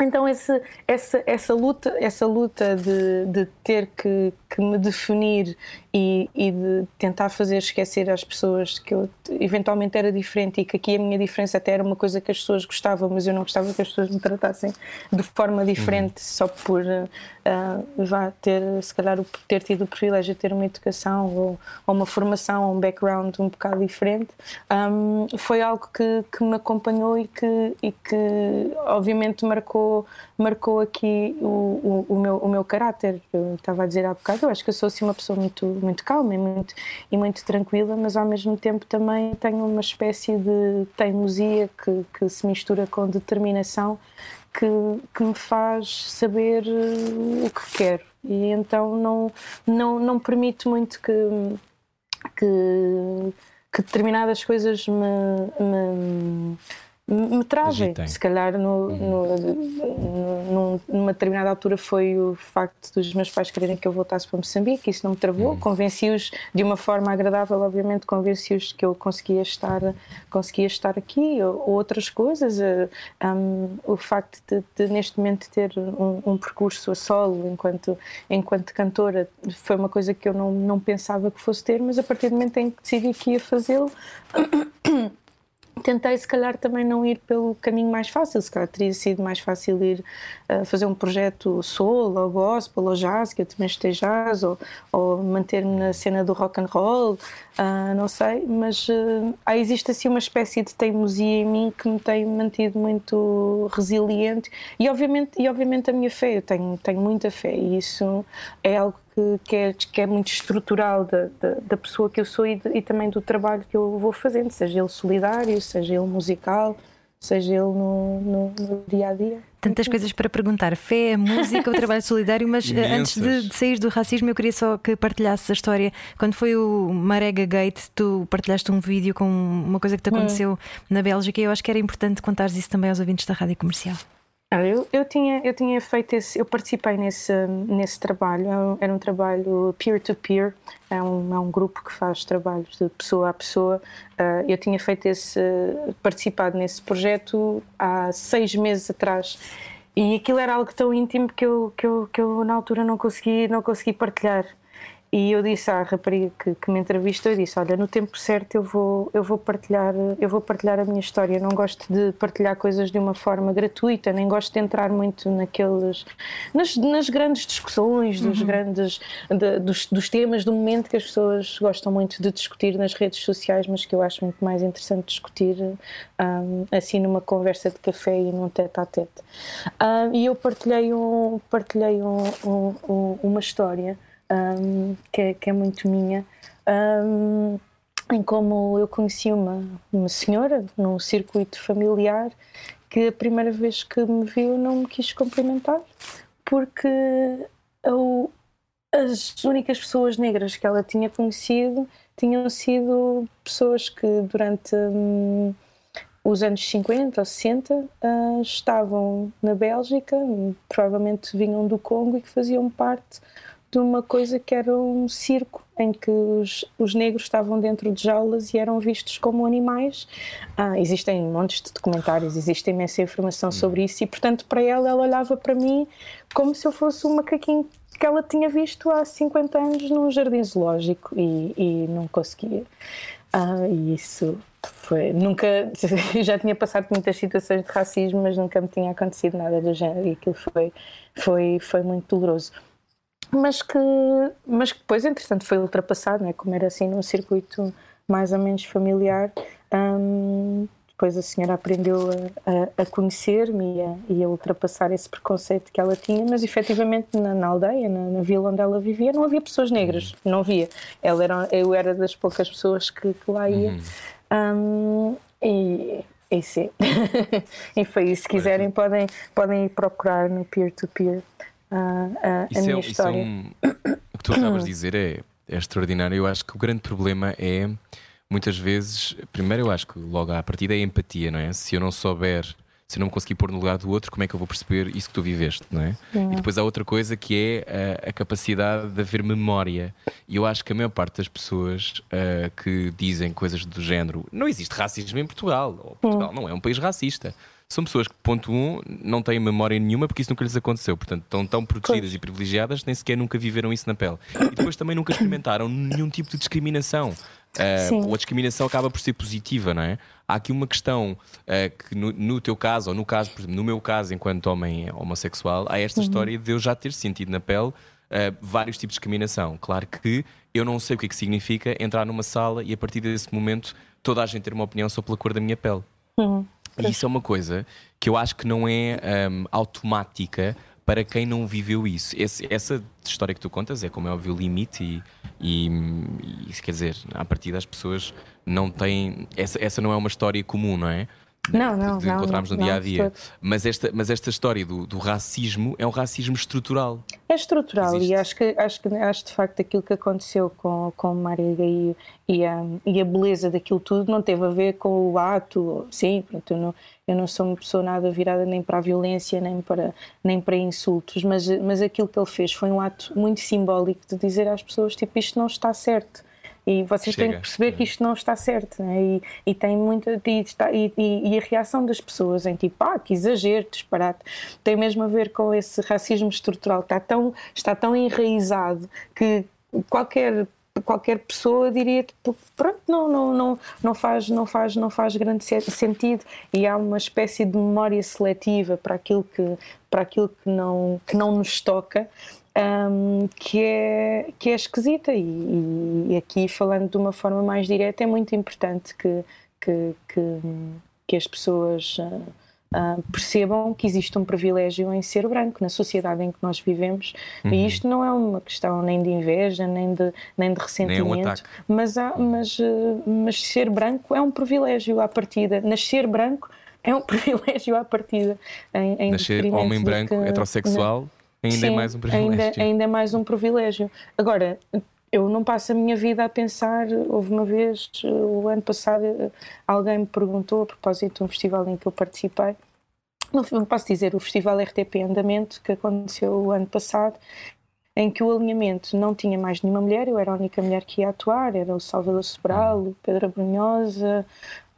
Então esse, essa, essa luta, essa luta de, de ter que, que me definir e, e de tentar fazer esquecer às pessoas que eu eventualmente era diferente e que aqui a minha diferença até era uma coisa que as pessoas gostavam, mas eu não gostava que as pessoas me tratassem de forma diferente só por ah, vá ter, se calhar, ter tido o privilégio de ter uma educação ou, ou uma formação ou um background um bocado diferente, hum, foi algo que, que me acompanhou e que, e que obviamente marcou, marcou aqui o, o, o meu, o meu caráter. Eu estava a dizer há bocado, eu acho que eu sou assim uma pessoa muito, muito calma e muito, e muito tranquila, mas ao mesmo tempo também tenho uma espécie de teimosia que, que se mistura com determinação que, que me faz saber eh, o que quero. E então não, não, não permito muito que, que, que determinadas coisas me, me, me travem. Agitem. Se calhar no, no, no- numa determinada altura foi o facto dos meus pais quererem que eu voltasse para Moçambique, isso não me travou. Convenci-os de uma forma agradável, obviamente, convenci-os que eu conseguia estar, conseguia estar aqui, ou, ou outras coisas. eh, um, o facto de, de, neste momento ter um, um percurso a solo enquanto, enquanto cantora foi uma coisa que eu não, não pensava que fosse ter, mas a partir do momento em que decidi que ia fazê-lo, tentei se calhar também não ir pelo caminho mais fácil, se calhar teria sido mais fácil ir uh, fazer um projeto soul, ou gospel, ou jazz, que eu também esteja jazz, ou, ou manter-me na cena do rock and roll, uh, não sei, mas uh, existe assim uma espécie de teimosia em mim que me tem mantido muito resiliente. E obviamente, e obviamente a minha fé, eu tenho, tenho muita fé. E isso é algo que, que, é, que é muito estrutural da, da, da pessoa que eu sou e, de- e também do trabalho que eu vou fazendo, seja ele solidário, seja ele musical, seja ele no, no, no dia a dia. Tantas coisas para perguntar. Fé, música, o trabalho solidário, mas eh, antes de, de sair do racismo, eu queria só que partilhasses a história. Quando foi o Marega Gate, tu partilhaste um vídeo com uma coisa que te aconteceu na Bélgica e eu acho que era importante contares isso também aos ouvintes da rádio comercial. Ah, Eu, eu, tinha, eu tinha feito esse, eu participei nesse, nesse trabalho, Era um- era um trabalho peer-to-peer, é um, é um grupo que faz trabalhos de pessoa a pessoa. Ah, Eu tinha feito esse, participado nesse projeto há seis meses atrás e aquilo era algo tão íntimo que eu, que eu, que eu na altura não consegui, não consegui partilhar. E eu disse à rapariga que, que me entrevistou, eu disse, olha, no tempo certo eu vou, eu vou partilhar, eu vou partilhar a minha história. Eu não gosto de partilhar coisas de uma forma gratuita, nem gosto de entrar muito naqueles, nas, nas grandes discussões, dos grandes, de- dos, dos temas do momento que as pessoas gostam muito de discutir nas redes sociais, mas que eu acho muito mais interessante discutir hum, assim numa conversa de café e num tete a tete. Hum, e eu partilhei, um, partilhei um- um- um- uma história um, que, é, que é muito minha, um, em como eu conheci uma, uma senhora num circuito familiar que a primeira vez que me viu não me quis cumprimentar porque eu, as únicas pessoas negras que ela tinha conhecido tinham sido pessoas que durante hum, os anos 50 ou 60 ah, estavam na Bélgica, provavelmente vinham do Congo e que faziam parte de uma coisa que era um circo em que os, os negros estavam dentro de jaulas e eram vistos como animais. Ah, existem montes de documentários, existe imensa informação sobre isso e, portanto, para ela, ela olhava para mim como se eu fosse um macaquinho que ela tinha visto há 50 anos num jardim zoológico e, e não conseguia. Ah, e isso foi. Nunca. Já tinha passado muitas situações de racismo, mas nunca me tinha acontecido nada do género e aquilo foi, foi, foi muito doloroso. Mas que, mas que depois, entretanto, foi ultrapassado, né? como era assim num circuito mais ou menos familiar. Hum, depois a senhora aprendeu a, a, a conhecer-me e a, e a, ultrapassar esse preconceito que ela tinha, mas efetivamente na, na aldeia, na, na, vila onde ela vivia, não havia pessoas negras, uhum. não havia. Ela era, eu era das poucas pessoas que, que lá ia. Uhum. Um, e, e sim, e foi isso. Se quiserem, podem, podem ir procurar no peer-to-peer -peer, uh, a minha é, história. É um, o que tu acabas de dizer é, é extraordinário. Eu acho que o grande problema é muitas vezes, primeiro eu acho que logo à partida é a empatia, não é? Se eu não souber, se eu não me conseguir pôr no lugar do outro, como é que eu vou perceber isso que tu viveste, não é? E depois há outra coisa que é a, a, capacidade de haver memória. E eu acho que a maior parte das pessoas uh, que dizem coisas do género não existe racismo em Portugal, Portugal não é um país racista são pessoas que, ponto um, não têm memória nenhuma porque isso nunca lhes aconteceu. Portanto, estão tão protegidas pois. e privilegiadas, nem sequer nunca viveram isso na pele. E depois também nunca experimentaram nenhum tipo de discriminação. Uh, ou a discriminação acaba por ser positiva, não é? Há aqui uma questão uh, que, no, no, teu caso, ou no caso, por exemplo, no meu caso, enquanto homem homossexual, há esta uhum. história de eu já ter sentido na pele uh, vários tipos de discriminação. Claro que eu não sei o que é que significa entrar numa sala e a partir desse momento toda a gente ter uma opinião só pela cor da minha pele. Uhum. E isso é uma coisa que eu acho que não é um, automática para quem não viveu isso. Esse, essa história que tu contas é, como é óbvio, o limite e, e, e quer dizer, a partir das pessoas não têm. Essa, essa não é uma história comum, não é? Não, não, de encontrarmos no dia a dia. Mas esta, mas esta história do, do racismo é um racismo estrutural. É estrutural Existe. e acho que, acho que acho de facto aquilo que aconteceu com, com Mariga e, e, a, e a beleza daquilo tudo não teve a ver com o ato, sim, pronto, eu não, eu não sou uma pessoa nada virada nem para a violência, nem para, nem para insultos, mas, mas aquilo que ele fez foi um ato muito simbólico de dizer às pessoas, tipo, isto não está certo e vocês Chega. têm que perceber que isto não está certo, né? e, e tem muita. E, está, e, e, a reação das pessoas em tipo, ah, que exagero, disparate, tem mesmo a ver com esse racismo estrutural que está tão, está tão enraizado que qualquer qualquer pessoa diria tipo, pronto não não não não faz não faz não faz grande sentido e há uma espécie de memória seletiva para aquilo que para aquilo que não que não nos toca um, que, é, que é esquisita. E, e, aqui, falando de uma forma mais direta, é muito importante que, que, que, que as pessoas uh, percebam que existe um privilégio em ser branco na sociedade em que nós vivemos. Uhum. E isto não é uma questão nem de inveja, nem de, nem de ressentimento, nem um mas, há, mas, uh, mas ser branco é um privilégio à partida. Nascer branco é um privilégio à partida. Em, em Nascer homem branco, heterossexual. Não, Ainda é Sim, é mais um privilégio. Ainda, ainda é mais um privilégio. Agora, eu não passo a minha vida a pensar. Houve uma vez, o ano passado, alguém me perguntou a propósito de um festival em que eu participei. Não posso dizer, o festival RTP Andamento, que aconteceu o ano passado, em que o alinhamento não tinha mais nenhuma mulher, eu era a única mulher que ia atuar, era o Salvador Sobral, o Pedro Brunhosa,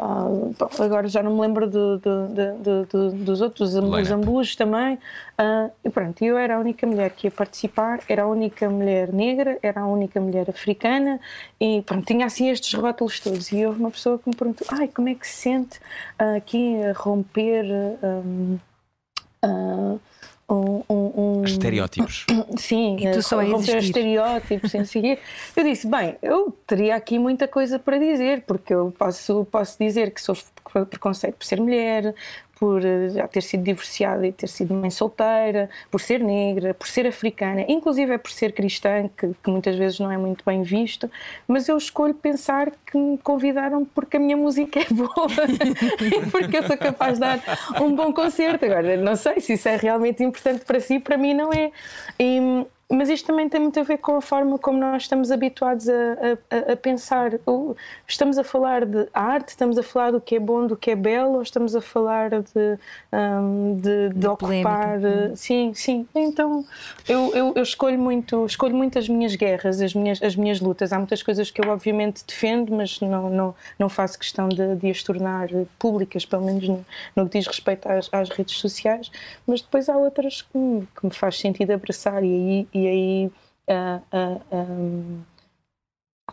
uh, agora já não me lembro do, do, do, dos outros, os ambus também, uh, e pronto, eu era a única mulher que ia participar, era a única mulher negra, era a única mulher africana, e pronto, tinha assim estes rótulos todos, e houve uma pessoa que me perguntou, ai, como é que se sente uh, aqui a romper... Um, um, um. Estereótipos. Sim, e tu só romper estereótipos, sem seguir. Eu disse, bem, eu teria aqui muita coisa para dizer, porque eu posso, posso dizer que sofro preconceito por ser mulher, por eh, já ter sido divorciada e ter sido mãe solteira, por ser negra, por ser africana, inclusive é por ser cristã, que, que, muitas vezes não é muito bem visto, mas eu escolho pensar que me convidaram porque a minha música é boa e porque eu sou capaz de dar um bom concerto. Agora, não sei se isso é realmente importante para si, para mim não é. E, mas isto também tem muito a ver com a forma como nós estamos habituados a, a, a, pensar. Estamos a falar de arte, estamos a falar do que é bom, do que é belo, ou estamos a falar de, um, de, de ocupar. Polémica. Sim, sim. Então eu, eu, eu, escolho muito, escolho muito as minhas guerras, as minhas, as minhas lutas. Há muitas coisas que eu obviamente defendo, mas não, não, não faço questão de, de as tornar públicas, pelo menos no, no que diz respeito às, às redes sociais. Mas depois há outras que que me faz sentido abraçar e aí e aí uh, uh, um,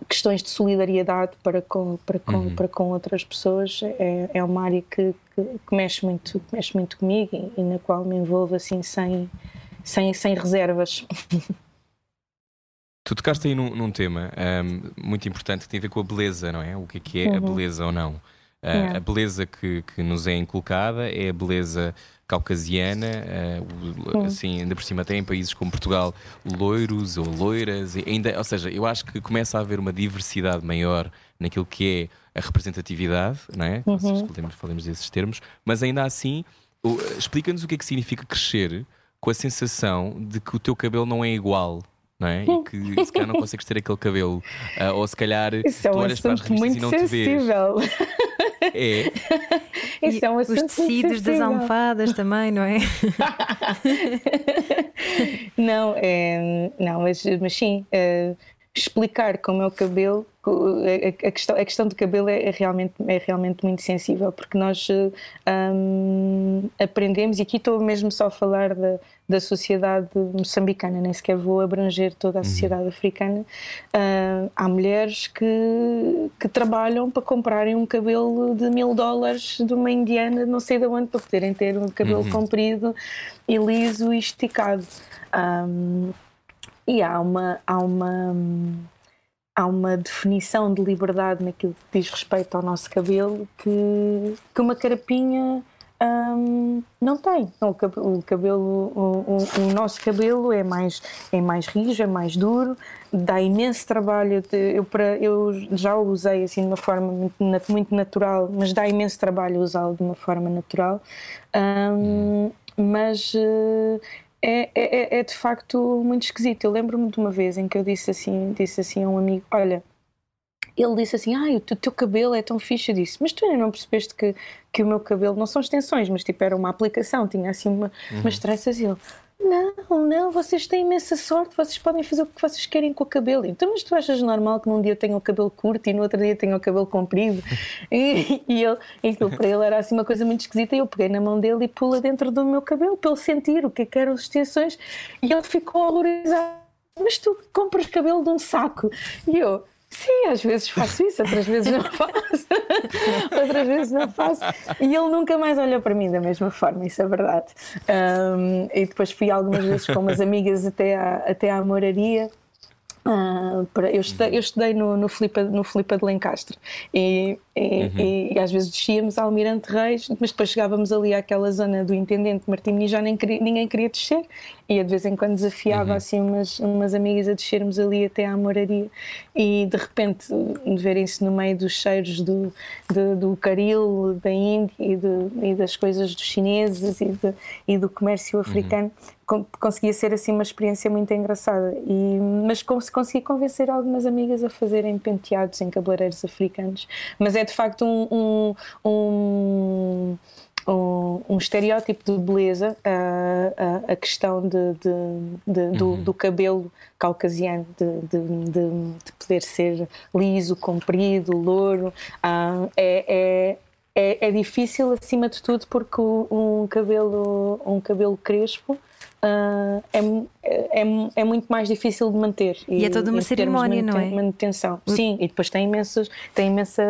questões de solidariedade para com, para com, uhum. para com outras pessoas é, é uma área que, que, que, mexe, muito, mexe muito comigo e, e, na qual me envolvo assim sem, sem, sem reservas. Tu tocaste aí num, num tema um, muito importante que tem a ver com a beleza, não é? O que é, que é uhum. a beleza ou não? Uh, yeah. A beleza que, que nos é inculcada é a beleza caucasiana, uh, assim, ainda por cima até em países como Portugal, loiros ou loiras, ainda, ou seja, eu acho que começa a haver uma diversidade maior naquilo que é a representatividade, não é? Uhum. Falemos, falemos desses termos, mas ainda assim, explica-nos o que é que significa crescer com a sensação de que o teu cabelo não é igual. Não é? E que se calhar não consegues ter aquele cabelo. Uh, ou se calhar Isso é tu olhas para as revistas e não sensível. te vês. É. Isso é um Os tecidos das almofadas também, não é? não, é, não mas, mas sim, é, explicar como é o cabelo, a, questão, a questão do cabelo é, é, realmente, é realmente muito sensível, porque nós um, aprendemos, e aqui estou mesmo só a falar da, da sociedade moçambicana, nem sequer vou abranger toda a uhum. sociedade uhum. africana. Uh, há mulheres que, que trabalham para comprarem um cabelo de mil dólares de uma indiana, não sei de onde, para poderem ter um cabelo uhum. comprido e liso e esticado. Um, e há uma, há uma, há uma definição de liberdade naquilo que diz respeito ao nosso cabelo que, que uma carapinha hum, não tem. O cabelo, o, o, o, nosso cabelo é mais, é mais rijo, é mais duro, dá imenso trabalho. Eu, para, eu já o usei assim de uma forma muito, muito natural, mas dá imenso trabalho usá-lo de uma forma natural. Um, mas uh, é, é, é de facto muito esquisito. Eu lembro-me de uma vez em que eu disse assim, disse assim a um amigo: Olha, ele disse assim: Ai, o teu cabelo é tão fixe. Eu disse: Mas tu ainda não percebeste que, que o meu cabelo não são extensões, mas tipo era uma aplicação, tinha assim uma, uhum. umas tranças. E ele: não, não, vocês têm imensa sorte, vocês podem fazer o que vocês querem com o cabelo. Então, mas tu achas normal que num dia tenha o cabelo curto e no outro dia tenha o cabelo comprido? E, e, ele, e aquilo para ele era assim uma coisa muito esquisita. E eu peguei na mão dele e pula dentro do meu cabelo para ele sentir o que, é que eram as extensões. E ele ficou horrorizado. Mas tu compras cabelo de um saco. E eu, Sim, às vezes faço isso, outras vezes não faço. outras vezes não faço. E ele nunca mais olhou para mim da mesma forma, isso é verdade. Um, e depois fui algumas vezes com umas amigas até à, até à moraria. Uh, eu, estudei, eu estudei no, no, Filipa, no Filipa de Lencastre e, e, uhum. e, e, às vezes descíamos ao Almirante Reis, mas depois chegávamos ali àquela zona do Intendente Martim e já nem queria, ninguém queria descer e de vez em quando desafiava uhum. assim umas, umas amigas a descermos ali até à moraria e de repente verem-se no meio dos cheiros do, do, do caril, da Índia e, de, das coisas dos chineses e, de, do comércio uhum. africano uhum. Conseguia ser assim uma experiência muito engraçada e, mas consegui convencer algumas amigas a fazerem penteados em cabeleireiros africanos mas é de facto um, um, um um, um estereótipo de beleza a, a, a questão de, de, de do, uhum. do, cabelo caucasiano, de, de, poder ser liso, comprido, louro. Uh, é, é, é, é, difícil acima de tudo porque um cabelo, um cabelo crespo uh, é, é, é, muito mais difícil de manter. E, e é toda uma cerimónia, não é? Manutenção. Sim, e depois tem imensas, tem imensa,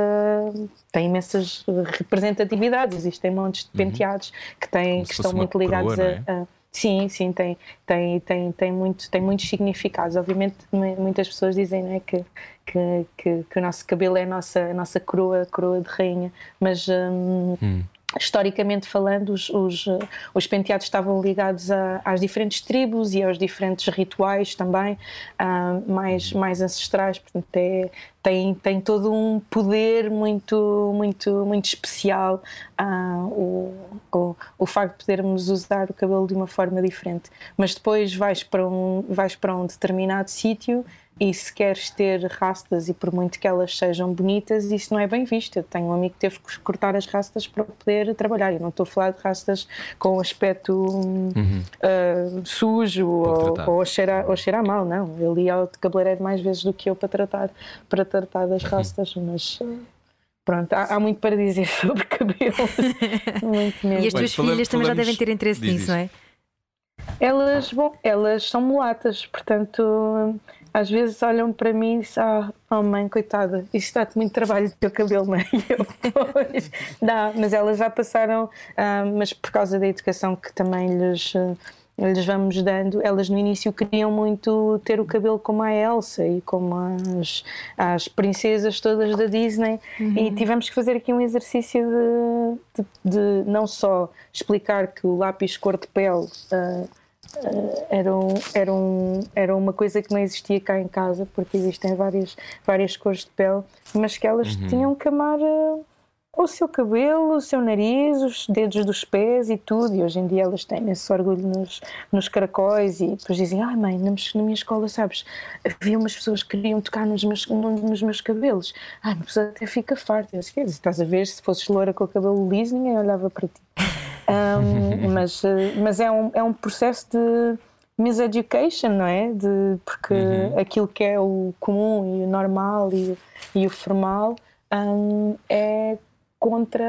tem imensas representatividades, existem montes de uhum. penteados que, têm, que estão muito ligados a, é? a Sim, sim, tem, tem, tem, tem, muito, tem muitos significados. Obviamente, muitas pessoas dizem né, que, que, que, que, o nosso cabelo é a nossa, a nossa coroa, coroa de rainha, mas, hum, hum. Historicamente falando, os, os, os, penteados estavam ligados a, às diferentes tribos e aos diferentes rituais também, uh, mais, mais ancestrais, portanto é, tem, tem todo um poder muito, muito, muito especial uh, o, o, o facto de podermos usar o cabelo de uma forma diferente. Mas depois vais para um, vais para um determinado sítio e se queres ter rastas e por muito que elas sejam bonitas, isso não é bem visto. Eu tenho um amigo que teve que cortar as rastas para poder trabalhar. Eu não estou a falar de rastas com aspecto uhum. uh, sujo ou, ou, a cheirar, ou cheirar mal, não. Ele ia ao cabeleireiro mais vezes do que eu para tratar, para tratar das uhum. rastas, mas. Pronto, há, há, muito para dizer sobre cabelo. muito mesmo. E as tuas filhas também já devem ter interesse nisso, não é? Elas, bom, elas são mulatas, portanto, às vezes olham para mim e dizem: Ah, oh mãe, coitada, isto dá-te muito trabalho do teu cabelo, mãe. Eu, pois, dá, mas elas já passaram, ah, mas por causa da educação que também lhes. lhes vamos dando, elas no início queriam muito ter o cabelo como a Elsa e como as, as princesas todas da Disney uhum. e tivemos que fazer aqui um exercício de, de, de, não só explicar que o lápis cor de pele Uh, era, um, era, um, era uma coisa que não existia cá em casa, porque existem várias, várias cores de pele, mas que elas uhum. tinham que amar uh, o seu cabelo, o seu nariz, os dedos dos pés e tudo. E hoje em dia elas têm esse orgulho nos, nos caracóis e depois dizem: Ai, mãe, na, na minha escola, sabes, havia umas pessoas que queriam tocar nos meus, nos meus cabelos. Ai, uma pessoa até fica farta. Eu disse, estás a ver, se fosses loura com o cabelo liso, ninguém olhava para ti. Um, mas mas é, um, é um processo de miseducation, não é? De, porque uhum. aquilo que é o comum e o normal e, e o formal um, é contra,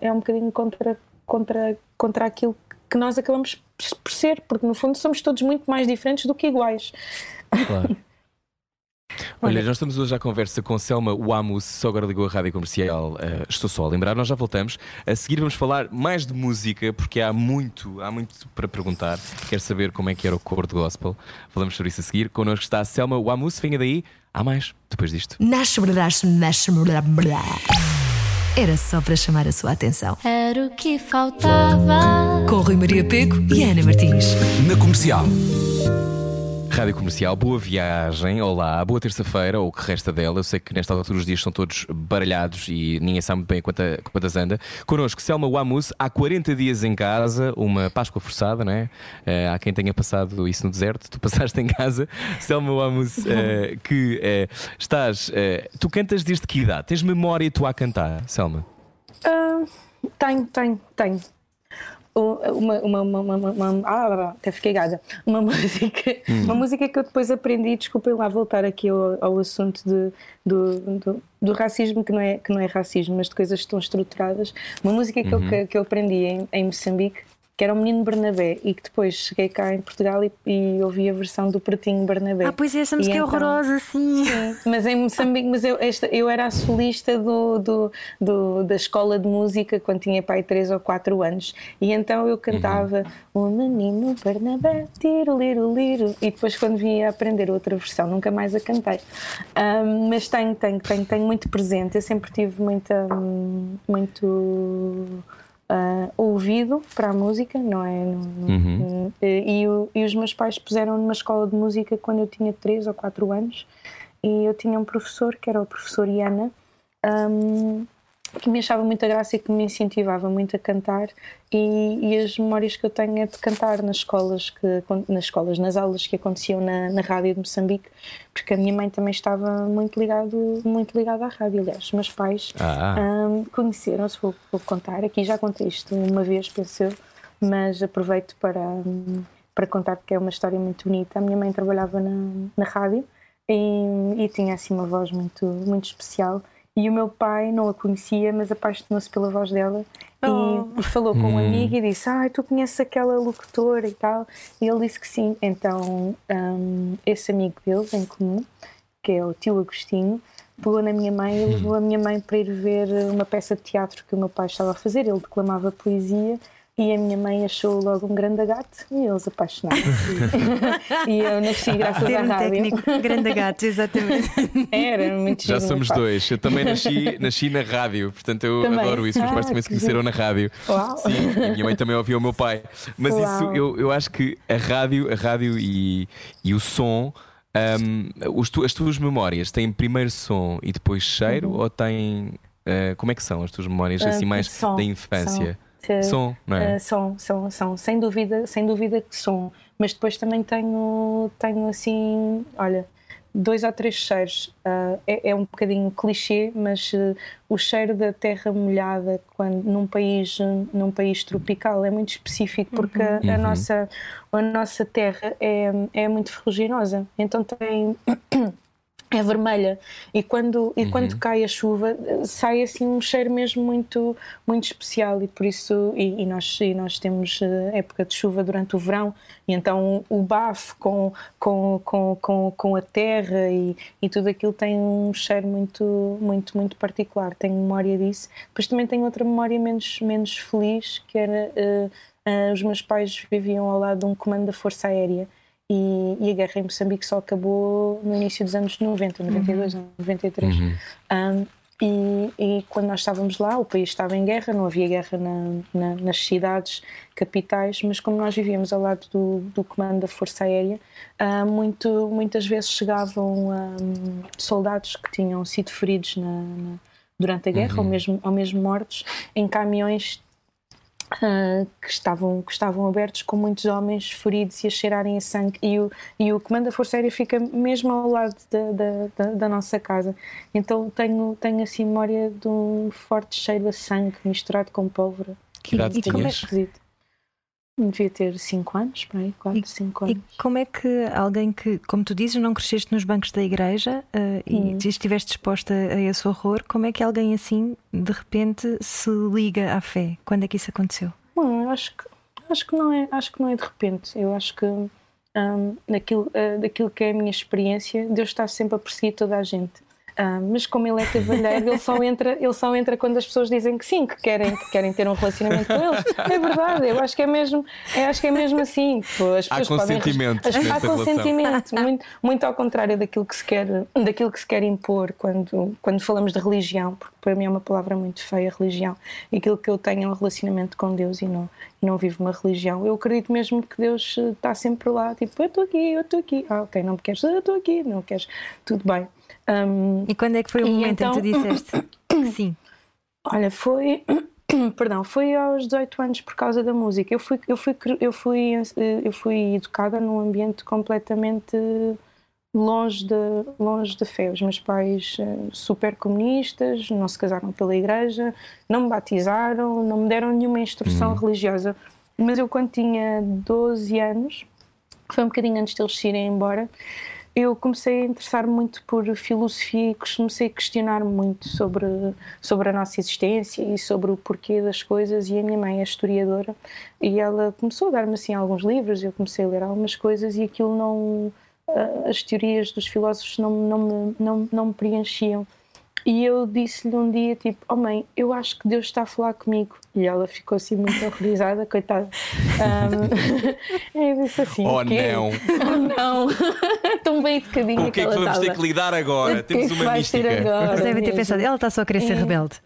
é um bocadinho contra, contra, contra aquilo que nós acabamos por ser, porque no fundo somos todos muito mais diferentes do que iguais. Claro. Olha, nós estamos hoje à conversa com Selma Wamus, só agora ligou a rádio comercial. Uh, estou só a lembrar, nós já voltamos. A seguir vamos falar mais de música, porque há muito, há muito para perguntar. Quero saber como é que era o cor de gospel. Falamos sobre isso a seguir. Connosco está a Selma Wamus, venha daí. Há mais depois disto. Nasce, nasce, nasce, Era só para chamar a sua atenção. Era o que faltava. Com Rui Maria Peco e Ana Martins. Na comercial. Rádio Comercial, boa viagem, olá, boa terça-feira, ou o que resta dela. Eu sei que nesta altura os dias são todos baralhados e ninguém sabe bem quanta, quantas anda. Connosco, Selma Wamus, há 40 dias em casa, uma Páscoa forçada, não é? Uh, há quem tenha passado isso no deserto, tu passaste em casa. Selma Wamus, uh, que uh, estás. tu cantas desde que idade? Tens memória tu a cantar, Selma? Uh, tenho, tenho, tenho uma, uma, uma, uma, ah, até fiquei gada. Uma música, hum. uma música que eu depois aprendi, desculpem lá voltar aqui ao, ao assunto de, do, do, racismo, que não, é, que não é racismo, mas de coisas que estão estruturadas. Uma música que, uhum. eu, que, que eu aprendi em, em Moçambique que era o Menino Bernabé e que depois cheguei cá em Portugal e, e ouvi a versão do Pretinho Bernabé. Ah, pois é, essa música é horrorosa, sim. sim. Mas em Moçambique, mas eu, esta, eu era a solista do, do, do, da escola de música quando tinha pai 3 ou 4 anos e então eu cantava uhum. O Menino Bernabé, tiro, liro, liro e depois quando vim a aprender outra versão nunca mais a cantei. Um, mas tenho, tenho, tenho, tenho muito presente, eu sempre tive muita, muito uh, ouvido para a música, não é? Uhum. E, e, os meus pais puseram numa escola de música quando eu tinha 3 ou 4 anos e eu tinha um professor que era o professor Iana. Um, que me achava muita graça e que me incentivava muito a cantar e, e, as memórias que eu tenho é de cantar nas escolas que nas escolas nas aulas que aconteciam na, na rádio de Moçambique porque a minha mãe também estava muito ligado muito ligada à rádio aliás. Os meus pais ah. um, conheceram-se vou, vou, contar. Aqui já contei isto uma vez pensei mas aproveito para para contar porque é uma história muito bonita. A minha mãe trabalhava na, na rádio e, e tinha assim uma voz muito muito especial e o meu pai não a conhecia, mas apaixonou-se pela voz dela oh. e, falou com um hum. amigo e disse: Ah, tu conheces aquela locutora e tal. E ele disse que sim. Então, um, esse amigo deles em comum, que é o tio Agostinho, pegou na minha mãe e levou a minha mãe para ir ver uma peça de teatro que o meu pai estava a fazer. Ele declamava poesia e a minha mãe achou logo um grande gato e eles apaixonaram e eu nasci graças à Termo rádio. técnico, grande gato, exatamente. Era muito Já somos pá. dois. Eu também nasci, nasci na rádio, portanto eu Também? adoro isso. Meus pais Ah, também se que conheceram na rádio. Uau. Sim, e a minha mãe também ouvia o meu pai. Mas Uau. isso eu, eu acho que a rádio, a rádio e, e o som. os tu- as tuas memórias têm primeiro som e depois cheiro ou têm. eh, como é que são as tuas memórias assim Uhum. Ah, mais som, da infância? som. Som, não é? Uh, são, são, são, sem dúvida, sem dúvida que são. Mas depois também tenho, tenho assim, olha, dois ou três cheiros. Uh, é, é um bocadinho clichê, mas uh, o cheiro da terra molhada quando, num, país, num país tropical é muito específico porque a, a Uhum. nossa, a nossa terra é, é muito ferruginosa. Então tem. É vermelha. E quando e quando cai a chuva sai assim um cheiro mesmo muito muito especial. E por isso e, e nós e nós temos eh, época de chuva durante o verão. E então o bafo com com, com, com, com a terra e, e tudo aquilo tem um cheiro muito muito muito particular. Tenho memória disso. Depois também tenho outra memória menos menos feliz que era eh, eh, os meus pais viviam ao lado de um comando da Força Aérea e, e a guerra em Moçambique só acabou no início dos anos 90, 92, 93. Um, e, e quando nós estávamos lá, o país estava em guerra, não havia guerra na- na- nas cidades capitais, mas como nós vivíamos ao lado do, do comando da Força Aérea, ah, muito, muitas vezes chegavam ah, soldados que tinham sido feridos na- na- durante a guerra, ou, mesmo, ou mesmo mortos, em caminhões ah, que, estavam, que estavam abertos com muitos homens feridos e a cheirarem a sangue. E o, e o comando da Força Aérea fica mesmo ao lado da, da, da- da nossa casa. Então tenho, tenho assim memória de um forte cheiro a sangue misturado com pólvora. Que idade e como é- tinhas? esquisito devia ter 5 anos, por aí, 4, 5 anos E como é que alguém que, como tu dizes, não cresceste nos bancos da igreja Hum. e estiveste exposta a esse horror, como é que alguém assim de repente se liga à fé? Quando é que isso aconteceu? Bom, eu acho que acho que não é, acho que não é de repente. Eu acho que hum, daquilo, ah, daquilo que é a minha experiência, Deus está sempre a perseguir toda a gente. Ah, mas como ele é cavalheiro, ele só entra, ele só entra quando as pessoas dizem que sim, que querem, que querem ter um relacionamento com eles. É verdade, eu acho que é mesmo, eu acho que é mesmo assim. As Há podem- consentimento As- nesta Há consentimento, muito, muito ao contrário daquilo que se quer, daquilo que se quer impor quando, quando falamos de religião, porque para mim é uma palavra muito feia, religião. E aquilo que eu tenho é um relacionamento com Deus e não, não vivo uma religião. Eu acredito mesmo que Deus eh, está sempre lá, tipo, eu estou aqui, eu estou aqui. Ah, ok, não me queres, eu estou aqui, não queres, tudo bem. Hum, E quando é que foi o momento em que tu então- disseste que sim? Olha, foi. Perdão, foi aos 18 anos por causa da música. Eu fui, eu fui, eu fui, eu fui educada num ambiente completamente longe de, longe de fé. Os meus pais eh, super comunistas, não se casaram pela igreja, não me batizaram, não me deram nenhuma instrução religiosa. Mas eu, quando tinha 12 anos, foi um bocadinho antes deles se irem embora, eu comecei a interessar muito por filosofia e comecei a questionar muito sobre, sobre a nossa existência e sobre o porquê das coisas. E a minha mãe é historiadora e ela começou a dar-me assim alguns livros. Eu comecei a ler algumas coisas e aquilo não. ah, As teorias dos filósofos não, não, me, não, não me preenchiam. E eu disse-lhe um dia, tipo, oh mãe, eu acho que Deus está a falar comigo. E ela ficou assim muito horrorizada, coitada. Um, eu disse assim, Oh, quê? não. Oh não, tão bem educadinha o que é que ela vamos ter que lidar agora? O que é Temos que uma vais ter mística. agora? Eles devem ter mesmo? pensado, ela está só a querer ser É. rebelde.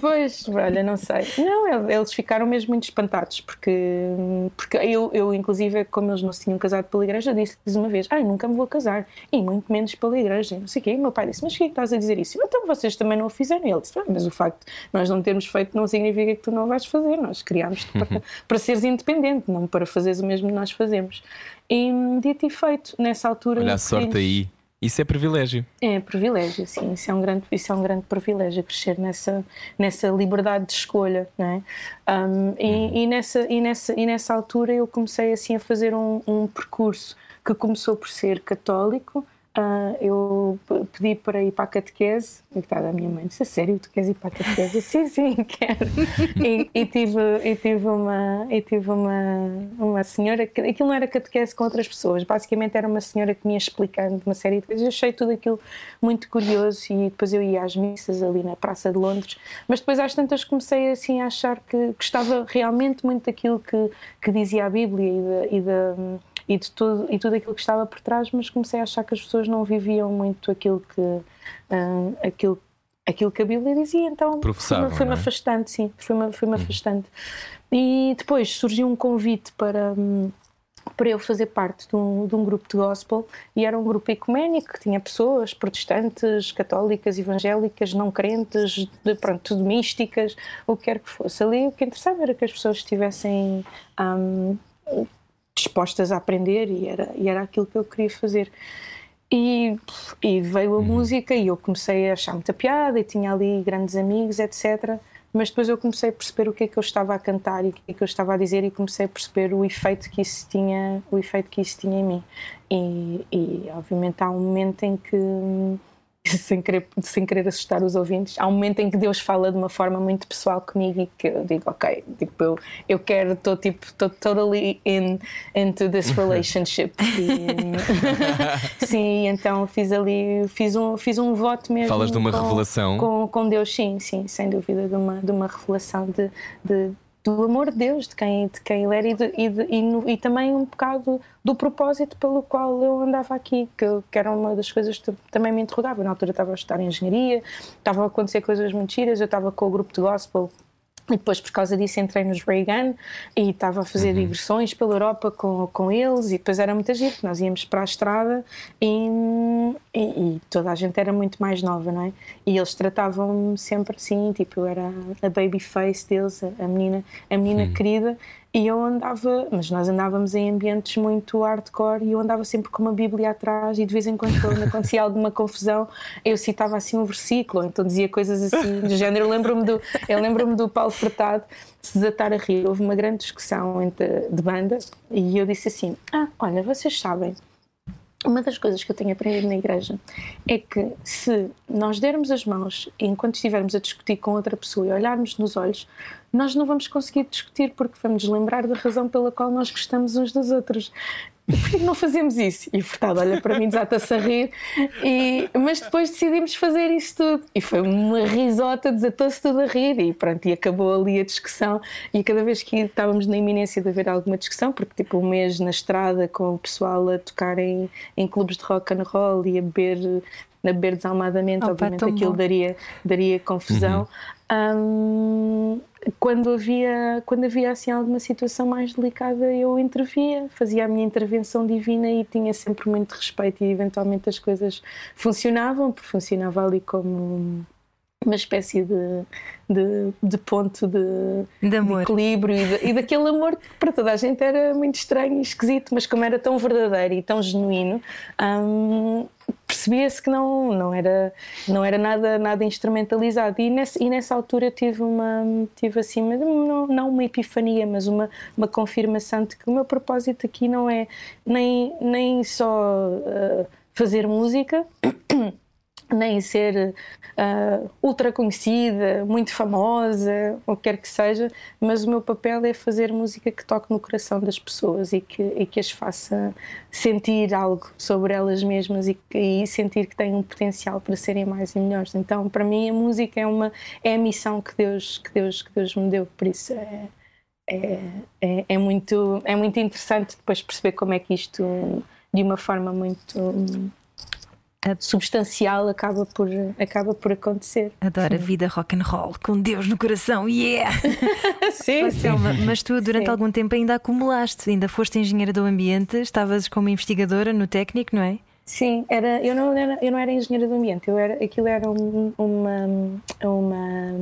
Pois, olha, não sei. Não, eles ficaram mesmo muito espantados, porque, porque eu, eu, inclusive, como eles não se tinham casado pela igreja, disse-lhes uma vez: Ai, nunca me vou casar, e muito menos pela igreja. Não sei o quê. E o meu pai disse: Mas o que é que estás a dizer isso? Então vocês também não o fizeram. E ele disse: "Ah, Mas o facto de nós não termos feito não significa que tu não vais fazer. Nós criámos-te para, para seres independente, não para fazeres o mesmo que nós fazemos. E dito e feito, nessa altura. Olha a sorte aí. Isso é privilégio. É privilégio, sim, isso é um grande, isso é um grande privilégio crescer nessa, nessa liberdade de escolha, não é? Um, e, e, nessa, e, nessa, e nessa altura eu comecei assim a fazer um, um percurso que começou por ser católico, ah, eu pedi para ir para a catequese, e está a minha mãe disse, "A sério, tu queres ir para a catequese? Eu, sim, sim, quero. E, e tive, e tive, uma, e tive uma, uma senhora, que aquilo não era catequese com outras pessoas, basicamente era uma senhora que me ia explicando uma série de coisas, eu achei tudo aquilo muito curioso e depois eu ia às missas ali na Praça de Londres, mas depois às tantas comecei assim a achar que gostava realmente muito daquilo que, que dizia a Bíblia e da- e de tudo, e tudo aquilo que estava por trás, mas comecei a achar que as pessoas não viviam muito aquilo que, ah, aquilo, aquilo que a Bíblia dizia, então foi-me não é? afastando, sim, foi-me foi afastando. E depois surgiu um convite para. hum, para eu fazer parte de um, de um grupo de gospel e era um grupo ecuménico que tinha pessoas protestantes, católicas, evangélicas, não crentes, de, pronto, tudo místicas, o que quer que fosse. Ali o que interessava era que as pessoas estivessem hum, dispostas a aprender e era, e era aquilo que eu queria fazer. E, e veio a música e eu comecei a achar muita piada e tinha ali grandes amigos, etc. Mas depois eu comecei a perceber o que é que eu estava a cantar e o que é que eu estava a dizer e comecei a perceber o efeito que isso tinha, o efeito que isso tinha em mim. E, e obviamente há um momento em que sem querer, sem querer assustar os ouvintes, há um momento em que Deus fala de uma forma muito pessoal comigo e que eu digo, ok, tipo, eu, eu quero, estou tipo, estou totally in, into this relationship. E, sim, então fiz ali, fiz um, fiz um voto mesmo. Falas de uma com- revelação? Com, com Deus, sim, sim, sem dúvida, de uma, de uma revelação de, de- do amor de Deus, de quem, de quem Ele era e, de- e, de- e no- e também um bocado do propósito pelo qual eu andava aqui, que, que era uma das coisas que também me interrogava. Na altura estava a estudar engenharia, estavam a acontecer coisas muito giras, eu estava com o grupo de gospel e depois, por causa disso, entrei nos Reagan e estava a fazer digressões pela Europa com, com eles. E depois era muita gente. Nós íamos para a estrada e, e, e toda a gente era muito mais nova, não é? E eles tratavam-me sempre assim, tipo, eu era a baby face deles, a, a menina, a menina querida. E eu andava, mas nós andávamos em ambientes muito hardcore e eu andava sempre com uma Bíblia atrás e de vez em quando, quando acontecia alguma confusão, eu citava assim um versículo, então dizia coisas assim do género. Lembro-me do, eu lembro-me do Paulo Furtado se desatar a rir. Houve uma grande discussão entre, de banda e eu disse assim: Ah, olha, vocês sabem, uma das coisas que eu tenho aprendido na igreja é que se nós dermos as mãos enquanto estivermos a discutir com outra pessoa e olharmos nos olhos, nós não vamos conseguir discutir porque vamos lembrar da razão pela qual nós gostamos uns dos outros. Por que não fazemos isso? E o Furtado olha para mim, desata-se a rir, e, mas depois decidimos fazer isso tudo. E foi uma risota, desatou-se tudo a rir, e pronto, e acabou ali a discussão. E cada vez que estávamos na iminência de haver alguma discussão, porque tipo um mês na estrada com o pessoal a tocar em, em clubes de rock and roll e a beber, a beber desalmadamente, Opa, obviamente aquilo bom. daria, daria confusão. Hum, quando havia quando havia assim alguma situação mais delicada eu intervia fazia a minha intervenção divina e tinha sempre muito respeito e eventualmente as coisas funcionavam porque funcionava ali como uma espécie de, de, de ponto de, De equilíbrio e, de- e daquele amor que para toda a gente era muito estranho e esquisito, mas como era tão verdadeiro e tão genuíno, hum, percebia-se que não, não, era, não era nada, nada instrumentalizado. E nessa, e nessa altura tive uma, tive assim, não, não uma epifania, mas uma, uma confirmação de que o meu propósito aqui não é nem, nem só ah, fazer música. Nem ser ah, ultra conhecida, muito famosa, ou quer que seja, mas o meu papel é fazer música que toque no coração das pessoas e que, e que as faça sentir algo sobre elas mesmas e, que- e sentir que têm um potencial para serem mais e melhores. Então, para mim, a música é uma é a missão que Deus que Deus que Deus me deu, por isso é é, é, é muito é muito interessante depois perceber como é que isto de uma forma muito substancial acaba por acaba por acontecer. Adoro a vida rock and roll, com Deus no coração, yeah! Sim, Selma, mas tu durante Sim. algum tempo ainda acumulaste, ainda foste engenheira do ambiente, estavas como investigadora no técnico, não é? Sim, era, eu, não era, eu não era engenheira do ambiente, eu era, aquilo era um- uma, uma,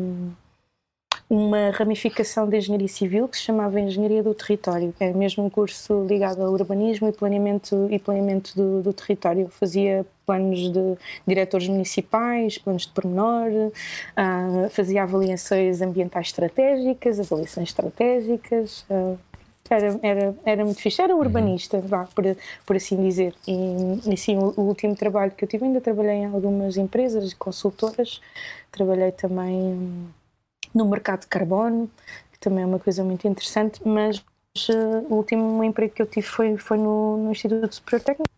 uma ramificação da engenharia civil que se chamava Engenharia do Território. Era mesmo um curso ligado ao urbanismo e planeamento, e planeamento do, do território. Eu fazia planos de diretores municipais, planos de pormenor, ah, fazia avaliações ambientais estratégicas, avaliações estratégicas. ah, era, era, era muito fixe. Era urbanista, vá, por, por assim dizer. E, e sim, o, o, último trabalho que eu tive, ainda trabalhei em algumas empresas, consultoras, trabalhei também no mercado de carbono, que também é uma coisa muito interessante, mas uh, o último emprego que eu tive foi, foi no, no Instituto Superior Técnico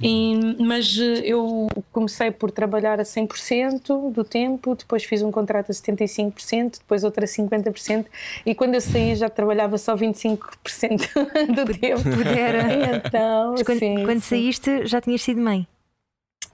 e, mas eh, eu comecei por trabalhar a 100% do tempo, depois fiz um contrato a 75%, depois outra a 50%, e quando eu saí já trabalhava só 25% do tempo. Pudera. Então, quando, sim, quando sim. saíste já tinhas sido mãe?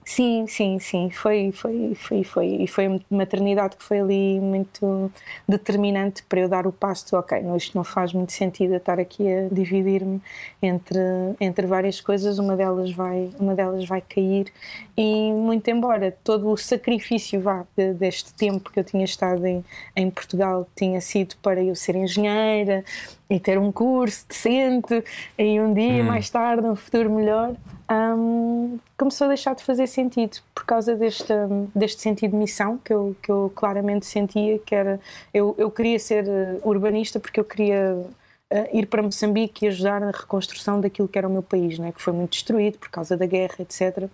Sim, sim, sim. Foi, foi, foi, foi. E foi uma maternidade que foi ali muito determinante para eu dar o passo de, ok, não, isto não faz muito sentido eu estar aqui a dividir-me entre, entre várias coisas, uma delas, vai, uma delas vai cair. E muito embora todo o sacrifício vá, deste tempo que eu tinha estado em, em Portugal tinha sido para eu ser engenheira e ter um curso decente e um dia hum. mais tarde um futuro melhor um, começou a deixar de fazer sentido por causa deste, deste sentido de missão que eu, que eu claramente sentia que era eu, eu queria ser uh, urbanista porque eu queria uh, ir para Moçambique e ajudar na reconstrução daquilo que era o meu país, né, que foi muito destruído por causa da guerra, etc.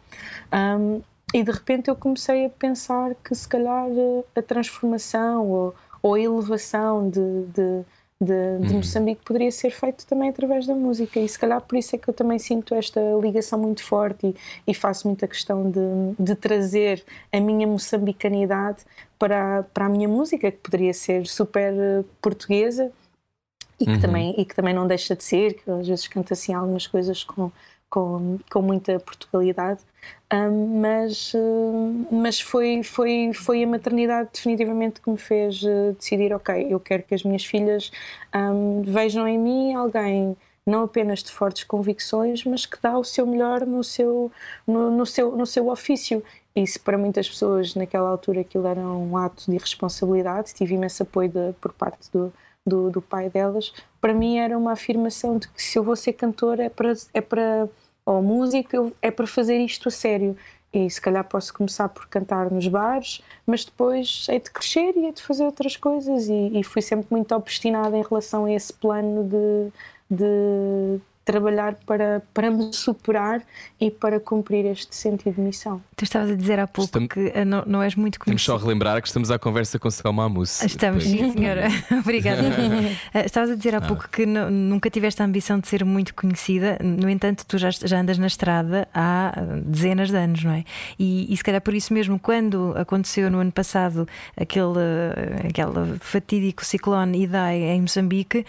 Um, e de repente eu comecei a pensar que se calhar uh, a transformação ou, ou a elevação de, de de, de uhum. Moçambique poderia ser feito também através da música e se calhar por isso é que eu também sinto esta ligação muito forte e, e faço muita questão de, de, trazer a minha moçambicanidade para, para a minha música que poderia ser super eh, portuguesa e que, uhum. também, e que também não deixa de ser, que às vezes canta assim algumas coisas com, com, com muita Portugalidade, mas, mas foi, foi, foi a maternidade definitivamente que me fez uh, decidir: ok, eu quero que as minhas filhas um, vejam em mim alguém não apenas de fortes convicções, mas que dá o seu melhor no seu, no, no seu, no seu ofício. Isso para muitas pessoas naquela altura aquilo era um ato de irresponsabilidade, tive imenso apoio de, por parte do, do, do, pai delas. Para mim era uma afirmação de que se eu vou ser cantora é para, é para ou música, é para fazer isto a sério. E se calhar posso começar por cantar nos bares, mas depois é de crescer e é de fazer outras coisas. E, e fui sempre muito obstinada em relação a esse plano de, de trabalhar para, para me superar e para cumprir este sentido de missão. Tu estavas a dizer há pouco estamos, que eh, não, não és muito conhecido. Temos só relembrar que estamos à conversa com Selma Amus. Estamos, sim, senhora. Obrigada. Eh, estavas a dizer há ah. pouco que nunca tiveste a ambição de ser muito conhecida, no entanto, tu já, já andas na estrada há dezenas de anos, não é? E, e se calhar por isso mesmo, quando aconteceu no ano passado aquele, aquele fatídico ciclone Idai em Moçambique,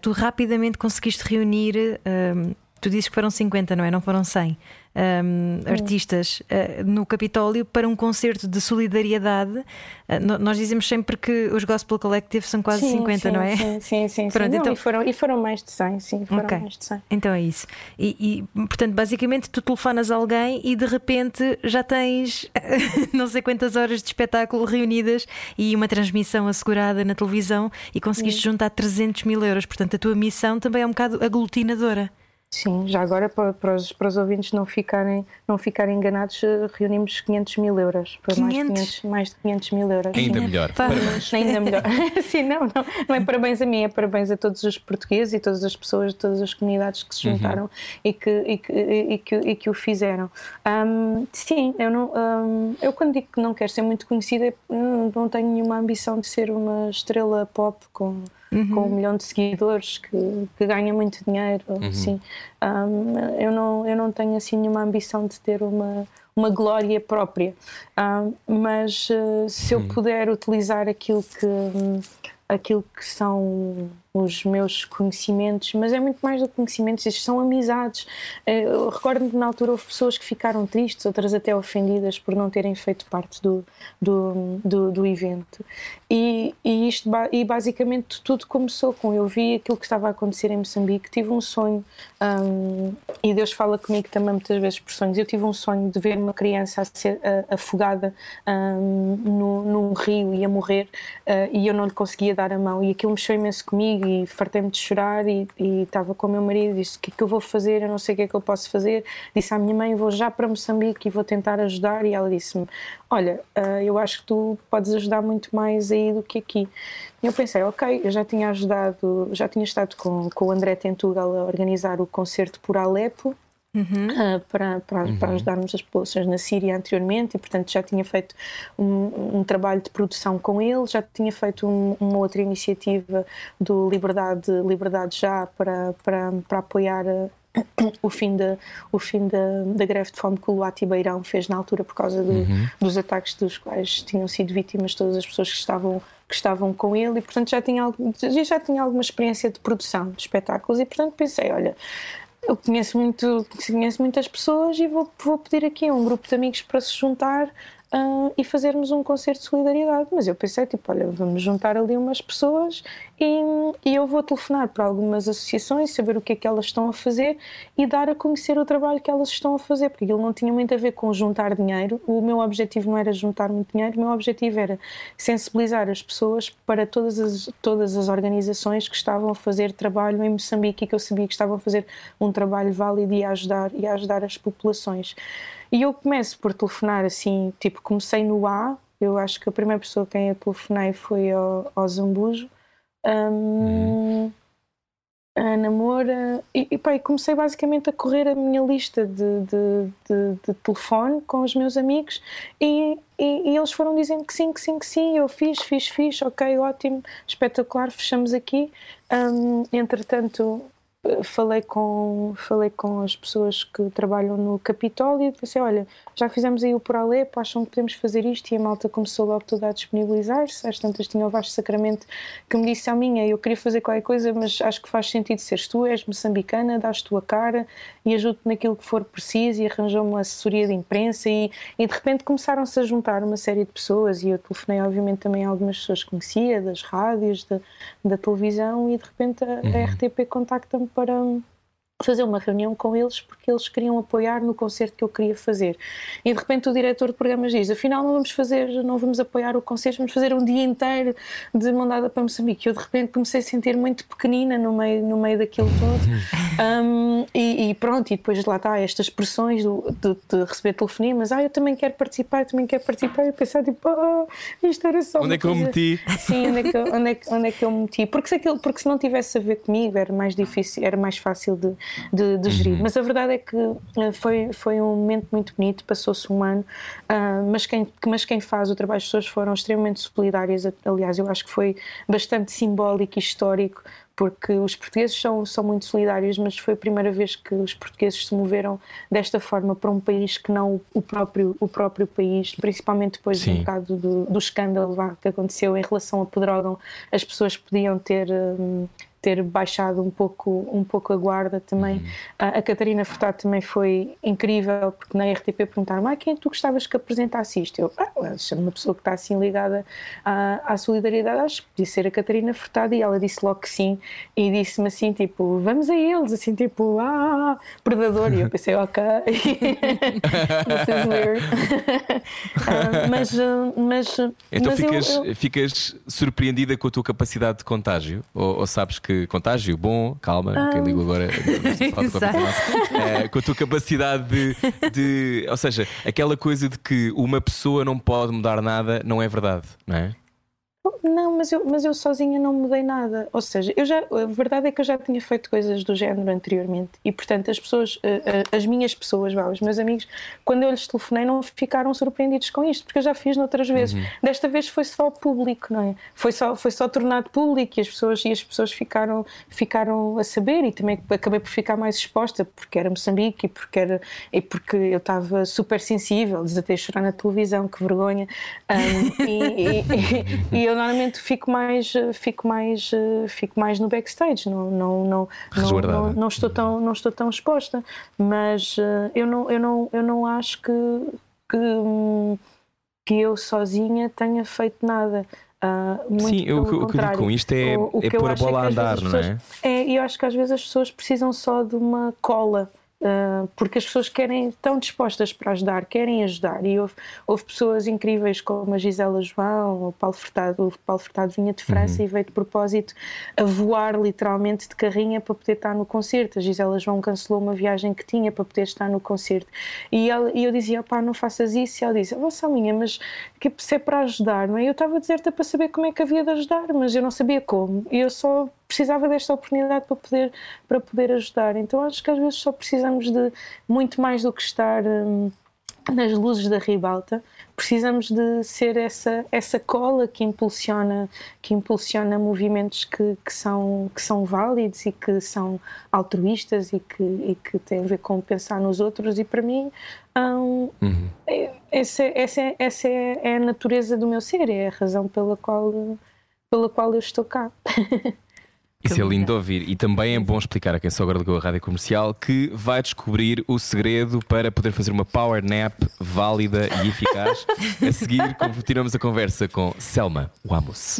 tu rapidamente conseguiste reunir um, tu dizes que foram 50, não é? Não foram 100 um, artistas uh, no Capitólio para um concerto de solidariedade. Uh, nós dizemos sempre que os Gospel Collective são quase sim, 50, sim, não é? Sim, sim, sim. Pronto. Não, então... e, foram, e foram mais de 100, sim, foram okay. mais de 100. Então é isso. E, e, portanto, basicamente, tu telefonas a alguém e de repente já tens não sei quantas horas de espetáculo reunidas e uma transmissão assegurada na televisão e conseguiste sim. juntar 300 mil euros. Portanto, a tua missão também é um bocado aglutinadora. Sim, já agora para, para, os, para os ouvintes não ficarem, não ficarem enganados, eh, reunimos 500 mil euros. Para 500? Mais, de 500, mais de 500 mil euros. Ainda melhor. Parabéns. Ainda melhor. Sim, não, não, não é parabéns a mim, é parabéns a todos os portugueses e todas as pessoas de todas as comunidades que se uhum. juntaram uhum. e, que, e, que, e, que, e que o fizeram. Um, sim, eu, não, um, eu quando digo que não quero ser muito conhecida, não tenho nenhuma ambição de ser uma estrela pop com uhum. com um milhão de seguidores que, que ganha muito dinheiro. Uhum. Assim. Um, eu, não, eu não tenho assim nenhuma ambição de ter uma, uma glória própria, um, mas uh, se eu uhum. puder utilizar aquilo que, aquilo que são os meus conhecimentos, mas é muito mais do que conhecimentos, isto são amizades. Eh, eu recordo-me que na altura houve pessoas que ficaram tristes, outras até ofendidas por não terem feito parte do, do, do, do evento. E, e, isto, e basicamente tudo começou com eu vi aquilo que estava a acontecer em Moçambique, tive um sonho, um, e Deus fala comigo também muitas vezes por sonhos. Eu tive um sonho de ver uma criança a ser afogada um, no, num rio e a morrer, uh, e eu não lhe conseguia dar a mão, e aquilo mexeu imenso comigo e fartei-me de chorar e e estava com o meu marido disse o que é que eu vou fazer, eu não sei o que é que eu posso fazer. Disse à minha mãe, vou já para Moçambique e vou tentar ajudar e ela disse-me, olha, uh, eu acho que tu podes ajudar muito mais aí do que aqui. E eu pensei, ok, eu já tinha ajudado, já tinha estado com, com o André Tentugal a organizar o concerto por Alepo, Uhum. Uh, para, para, uhum. para, ajudarmos as populações na Síria anteriormente e, portanto, já tinha feito um, um trabalho de produção com ele, já tinha feito um, uma outra iniciativa do Liberdade, Liberdade Já para, para, para apoiar uh, o fim, da, o fim da, da greve de fome que o Luati Beirão fez na altura por causa de, uhum. dos ataques dos quais tinham sido vítimas todas as pessoas que estavam, que estavam com ele e, portanto, já tinha, já tinha alguma experiência de produção de espetáculos e, portanto, pensei, olha eu conheço, muito, conheço muitas pessoas e vou, vou pedir aqui a um grupo de amigos para se juntar uh, e fazermos um concerto de solidariedade. Mas eu pensei, tipo, olha, vamos juntar ali umas pessoas e, e, eu vou telefonar para algumas associações, saber o que é que elas estão a fazer e dar a conhecer o trabalho que elas estão a fazer, porque aquilo não tinha muito a ver com juntar dinheiro. O meu objetivo não era juntar muito dinheiro, o meu objetivo era sensibilizar as pessoas para todas as, todas as organizações que estavam a fazer trabalho em Moçambique e que eu sabia que estavam a fazer um trabalho válido e a ajudar, e a ajudar as populações. E eu começo por telefonar assim, tipo, comecei no A, eu acho que a primeira pessoa a quem eu telefonei foi ao, ao Zambujo. Um, a namora e, e, pá, comecei basicamente a correr a minha lista de, de, de, de telefone com os meus amigos e, e, e, eles foram dizendo que sim, que sim, que sim, eu fiz, fiz, fiz, ok, ótimo, espetacular, fechamos aqui. Um, entretanto, falei com, falei com as pessoas que trabalham no Capitólio e disse: Olha, já fizemos aí o por Alepo, acham que podemos fazer isto? E a malta começou logo toda a disponibilizar-se. Às tantas tinha o Vasco Sacramento que me disse à minha: Eu queria fazer qualquer coisa, mas acho que faz sentido seres tu, és moçambicana, dás tua cara e ajudo-te naquilo que for preciso. E arranjou-me uma assessoria de imprensa. E, e de repente começaram-se a juntar uma série de pessoas. E eu telefonei, obviamente, também a algumas pessoas que conhecia, das rádios, da, da televisão. E de repente a, a uhum. RTP contacta-me para fazer uma reunião com eles porque eles queriam apoiar no concerto que eu queria fazer. E de repente o diretor de programas diz: afinal não vamos fazer, não vamos apoiar o concerto, vamos fazer um dia inteiro de mandada para Moçambique. Eu de repente comecei a sentir muito pequenina no meio, no meio daquilo tudo. um, e, e, pronto, e depois lá está estas pressões do, de, de, receber telefonemas: ah, eu também quero participar, eu também quero participar. E pensar tipo: ah, isto era só. Onde é que eu meti? Sim, onde é que, onde, é, onde é que eu meti? Porque se, aquilo, porque se não tivesse a ver comigo era mais difícil, era mais fácil de de, de gerir. Uhum. Mas a verdade é que eh, foi, foi um momento muito bonito, passou-se um ano, uh, mas, quem, mas quem faz o trabalho, as pessoas foram extremamente solidárias. Aliás, eu acho que foi bastante simbólico e histórico porque os portugueses são, são muito solidários, mas foi a primeira vez que os portugueses se moveram desta forma para um país que não o próprio, o próprio país, principalmente depois Sim. do bocado do, do escândalo que aconteceu em relação a Pedrógão, as pessoas podiam ter. Ter baixado um pouco, um pouco a guarda também. Uhum. A, a, Catarina Furtado também foi incrível, porque na RTP perguntaram: ah, quem é tu gostavas que apresentasse isto? Eu, ah, uma pessoa que está assim ligada à, à solidariedade, acho que podia ser a Catarina Furtado, e ela disse logo que sim, e disse-me assim: tipo, vamos a eles, assim, tipo, ah, predador. E eu pensei: ok, this is weird. uh, mas, mas, então mas ficas, eu, eu... ficas surpreendida com a tua capacidade de contágio? Ou, ou sabes que contágio bom, calma, ah. quem ligo agora é, com a tua capacidade de, de. Ou seja, aquela coisa de que uma pessoa não pode mudar nada não é verdade, não é? Não, mas eu, mas eu sozinha não mudei nada. Ou seja, eu já, a verdade é que eu já tinha feito coisas do género anteriormente e, portanto, as pessoas, eh, eh, as minhas pessoas, os meus amigos, quando eu lhes telefonei, não ficaram surpreendidos com isto, porque eu já fiz noutras vezes. Uhum. Desta vez foi só público, não é? Foi só, foi só tornado público e as pessoas, e as pessoas ficaram, ficaram a saber e também acabei por ficar mais exposta porque era Moçambique e porque, era, e porque eu estava super sensível, desatei a chorar na televisão, que vergonha. Um, e, e, e, e eu eu normalmente fico mais, fico mais, fico mais no backstage, não, não, não, não, não, estou tão, não estou tão exposta, mas eh, eu não, eu não, eu não acho que, que, que eu sozinha tenha feito nada. Uh, Sim, eu, o que eu digo com isto é, o, o é pôr a bola é a andar, não é? É, e eu acho que às vezes as pessoas precisam só de uma cola uh, porque as pessoas querem, estão dispostas para ajudar, querem ajudar. E houve, houve pessoas incríveis como a Gisela João, o Paulo Furtado. O Paulo Furtado vinha de França uhum. e veio de propósito a voar literalmente de carrinha para poder estar no concerto. A Gisela João cancelou uma viagem que tinha para poder estar no concerto. E, ela, e eu dizia, pá, não faças isso. E ela disse, oh, minha, mas que é para ajudar, não é? Eu estava a dizer-te para saber como é que havia de ajudar, mas eu não sabia como. E eu só precisava desta oportunidade para poder, para poder ajudar. Então acho que às vezes só precisamos de muito mais do que estar hum, nas luzes da ribalta, precisamos de ser essa, essa cola que impulsiona, que impulsiona movimentos que, que, são, que são válidos e que são altruístas e que, e que têm a ver com pensar nos outros. E para mim, um, uhum. É, essa, essa, essa é, é a natureza do meu ser, é a razão pela qual, pela qual eu estou cá. Isso é lindo de ouvir e também é bom explicar a quem só agora ligou a rádio comercial que vai descobrir o segredo para poder fazer uma power nap válida e eficaz. a seguir, continuamos a conversa com Selma Wamos.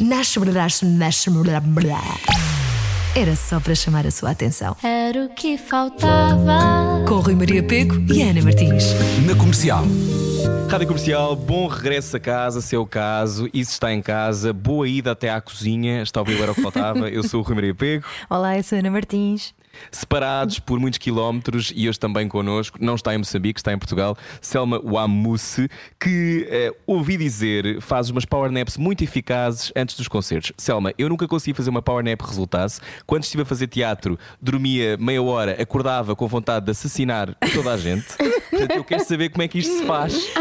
Era só para chamar a sua atenção. Era o que faltava. Com Rui Maria Pego e Ana Martins. Na comercial. Rádio Comercial, bom regresso a casa, se é o caso. E se está em casa, boa ida até à cozinha. Está a ouvir era o que faltava. Eu sou o Rui Maria Pego. Olá, eu sou a Ana Martins separados por muitos quilómetros e hoje também connosco, não está em Moçambique, está em Portugal, Selma Wamuse, que eh, ouvi dizer faz umas power naps muito eficazes antes dos concertos. Selma, eu nunca consegui fazer uma power nap que resultasse. Quando estive a fazer teatro, dormia meia hora, acordava com vontade de assassinar toda a gente. Portanto, eu quero saber como é que isto se faz.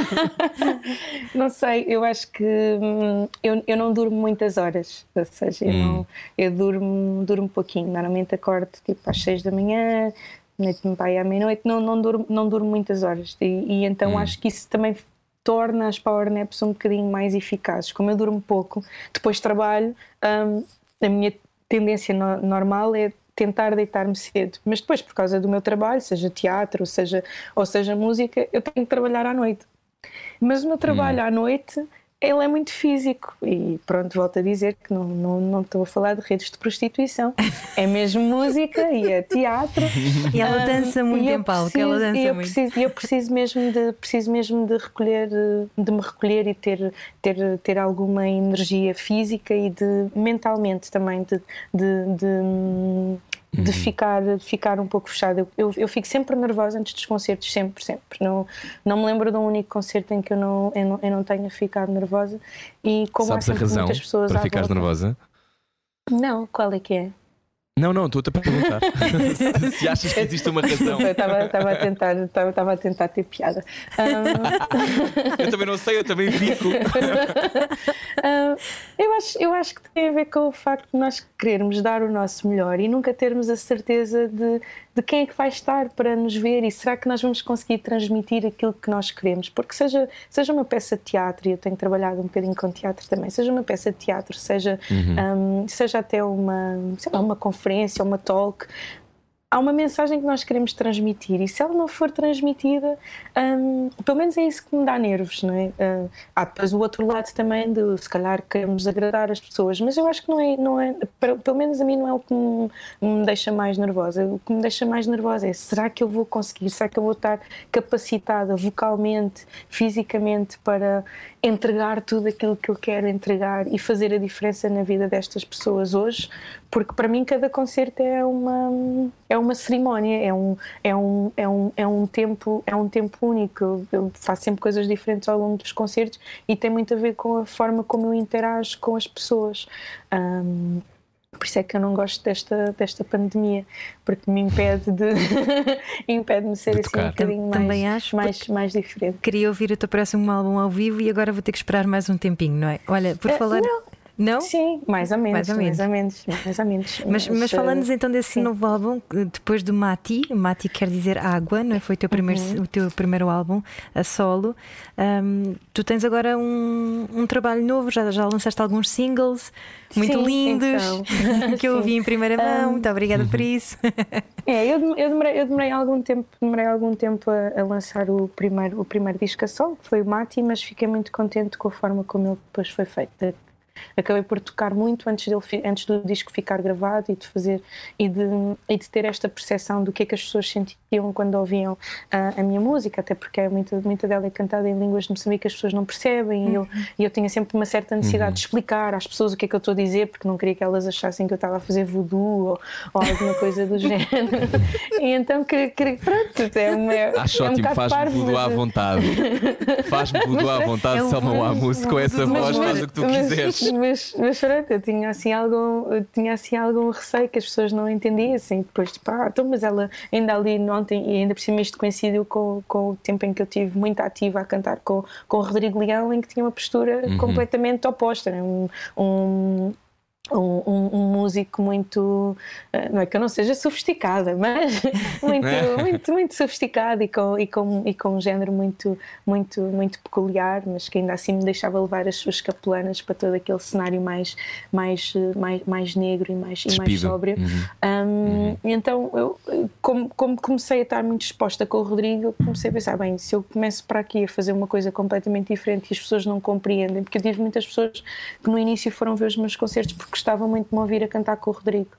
Não sei, eu acho que hum, eu, eu não durmo muitas horas, ou seja, eu, hum. não, eu durmo, durmo pouquinho. Normalmente acordo tipo às 6 da manhã, noite-me pai à meia-noite, não, não, durmo, não durmo muitas horas. E, e então hum. acho que isso também torna as power naps um bocadinho mais eficazes. Como eu durmo pouco, depois trabalho, um, a minha tendência no, normal é tentar deitar-me cedo, mas depois por causa do meu trabalho, seja teatro, seja, ou seja música, eu tenho que trabalhar à noite. Mas o meu trabalho hum. à noite ele é muito físico e pronto, volto a dizer que não, não, não estou a falar de redes de prostituição, é mesmo música e é teatro. E ela dança muito em palco, ela dança e eu muito. Preciso, eu preciso mesmo de preciso mesmo de recolher, de me recolher e ter ter ter alguma energia física e de mentalmente também de, de, de de uhum. ficar, ficar um pouco fechada. Eu, eu, fico sempre nervosa antes dos concertos, sempre, sempre. Não, não me lembro de um único concerto em que eu não, eu não, eu não tenha ficado nervosa. E como Sabes a razão muitas pessoas para ficares nervosa? Não, qual é que é? Não, não, estou-te a perguntar se achas que existe uma razão. Estava, a tentar, estava, estava a tentar ter piada. Um... eu também não sei, eu também fico. um, eu, acho, eu acho que tem a ver com o facto de nós querermos dar o nosso melhor e nunca termos a certeza de, de quem é que vai estar para nos ver e será que nós vamos conseguir transmitir aquilo que nós queremos. Porque seja, seja uma peça de teatro, e eu tenho trabalhado um bocadinho com teatro também, seja uma peça de teatro, seja, uhum. um, seja até uma, lá, uma conferência, uma talk, há uma mensagem que nós queremos transmitir e se ela não for transmitida, um, pelo menos é isso que me dá nervos, não é? Uh, há depois o outro lado também de se calhar queremos agradar as pessoas, mas eu acho que não é, não é pelo menos a mim não é o que me, me deixa mais nervosa. O que me deixa mais nervosa é será que eu vou conseguir, será que eu vou estar capacitada vocalmente, fisicamente para entregar tudo aquilo que eu quero entregar e fazer a diferença na vida destas pessoas hoje, porque para mim cada concerto é uma é uma cerimónia, é um é um é um, é um tempo é um tempo único. Eu faço sempre coisas diferentes ao longo dos concertos e tem muito a ver com a forma como eu interajo com as pessoas. Um, por isso é que eu não gosto desta, desta pandemia, porque me impede de impede-me de ser de assim um bocadinho Também mais, acho mais, mais diferente. Queria ouvir o teu próximo álbum ao vivo e agora vou ter que esperar mais um tempinho, não é? Olha, por uh, falar. Não. Não? Sim, mais ou menos. Mais ou menos. Mais ou menos, mais ou menos. mas, mas, falando então desse sim. novo álbum, depois do Mati, Mati quer dizer água, não é? Foi o teu primeiro, uhum. o teu primeiro álbum a solo. Um, tu tens agora um, um trabalho novo, já, já lançaste alguns singles muito sim, lindos então. que eu ouvi em primeira mão. Um, Muito obrigada por isso. É, eu, eu, demorei, eu demorei algum tempo, demorei algum tempo a, a, lançar o primeiro, o primeiro disco a solo, que foi o Mati, mas fiquei muito contente com a forma como ele depois foi feito acabei por tocar muito antes, dele, antes do disco ficar gravado e de fazer e de, e de ter esta percepção do que é que as pessoas sentiam quando ouviam a, a minha música, até porque é muita, muita dela é cantada em línguas de Moçambique que as pessoas não percebem e eu, e eu tinha sempre uma certa necessidade de explicar às pessoas o que é que eu estou a dizer porque não queria que elas achassem que eu estava a fazer voodoo ou, ou alguma coisa do género. e então, que, que, pronto, é, uma, é Acho é um ótimo, bocado faz-me voodoo à mas- vontade. Faz-me voodoo à vontade, é um Wamus, com essa voodoo voz, amor. faz o que tu mas, quiseres. Mas, mas pronto, eu tinha assim algum, tinha assim algum receio que as pessoas não entendiam. Depois, tipo, ah, então, mas ela ainda ali ontem, e ainda por cima isto coincidiu com, com o tempo em que eu tive muito ativa a cantar com, com o Rodrigo Leão, em que tinha uma postura completamente oposta. né? Um, um, um, um- um músico muito eh, não é que eu não seja sofisticada mas muito muito muito sofisticado e com e com e com um género muito muito muito peculiar mas que ainda assim me deixava levar as suas capelanas para todo aquele cenário mais mais eh, mais, mais negro e mais e mais Despido. sóbrio Uhum. Um, e então eu como, como comecei a estar muito exposta com o Rodrigo eu comecei a pensar bem se eu começo para aqui a fazer uma coisa completamente diferente e as pessoas não compreendem porque eu tive muitas pessoas que no início foram ver os meus concertos porque gostavam muito de me ouvir a cantar com o Rodrigo.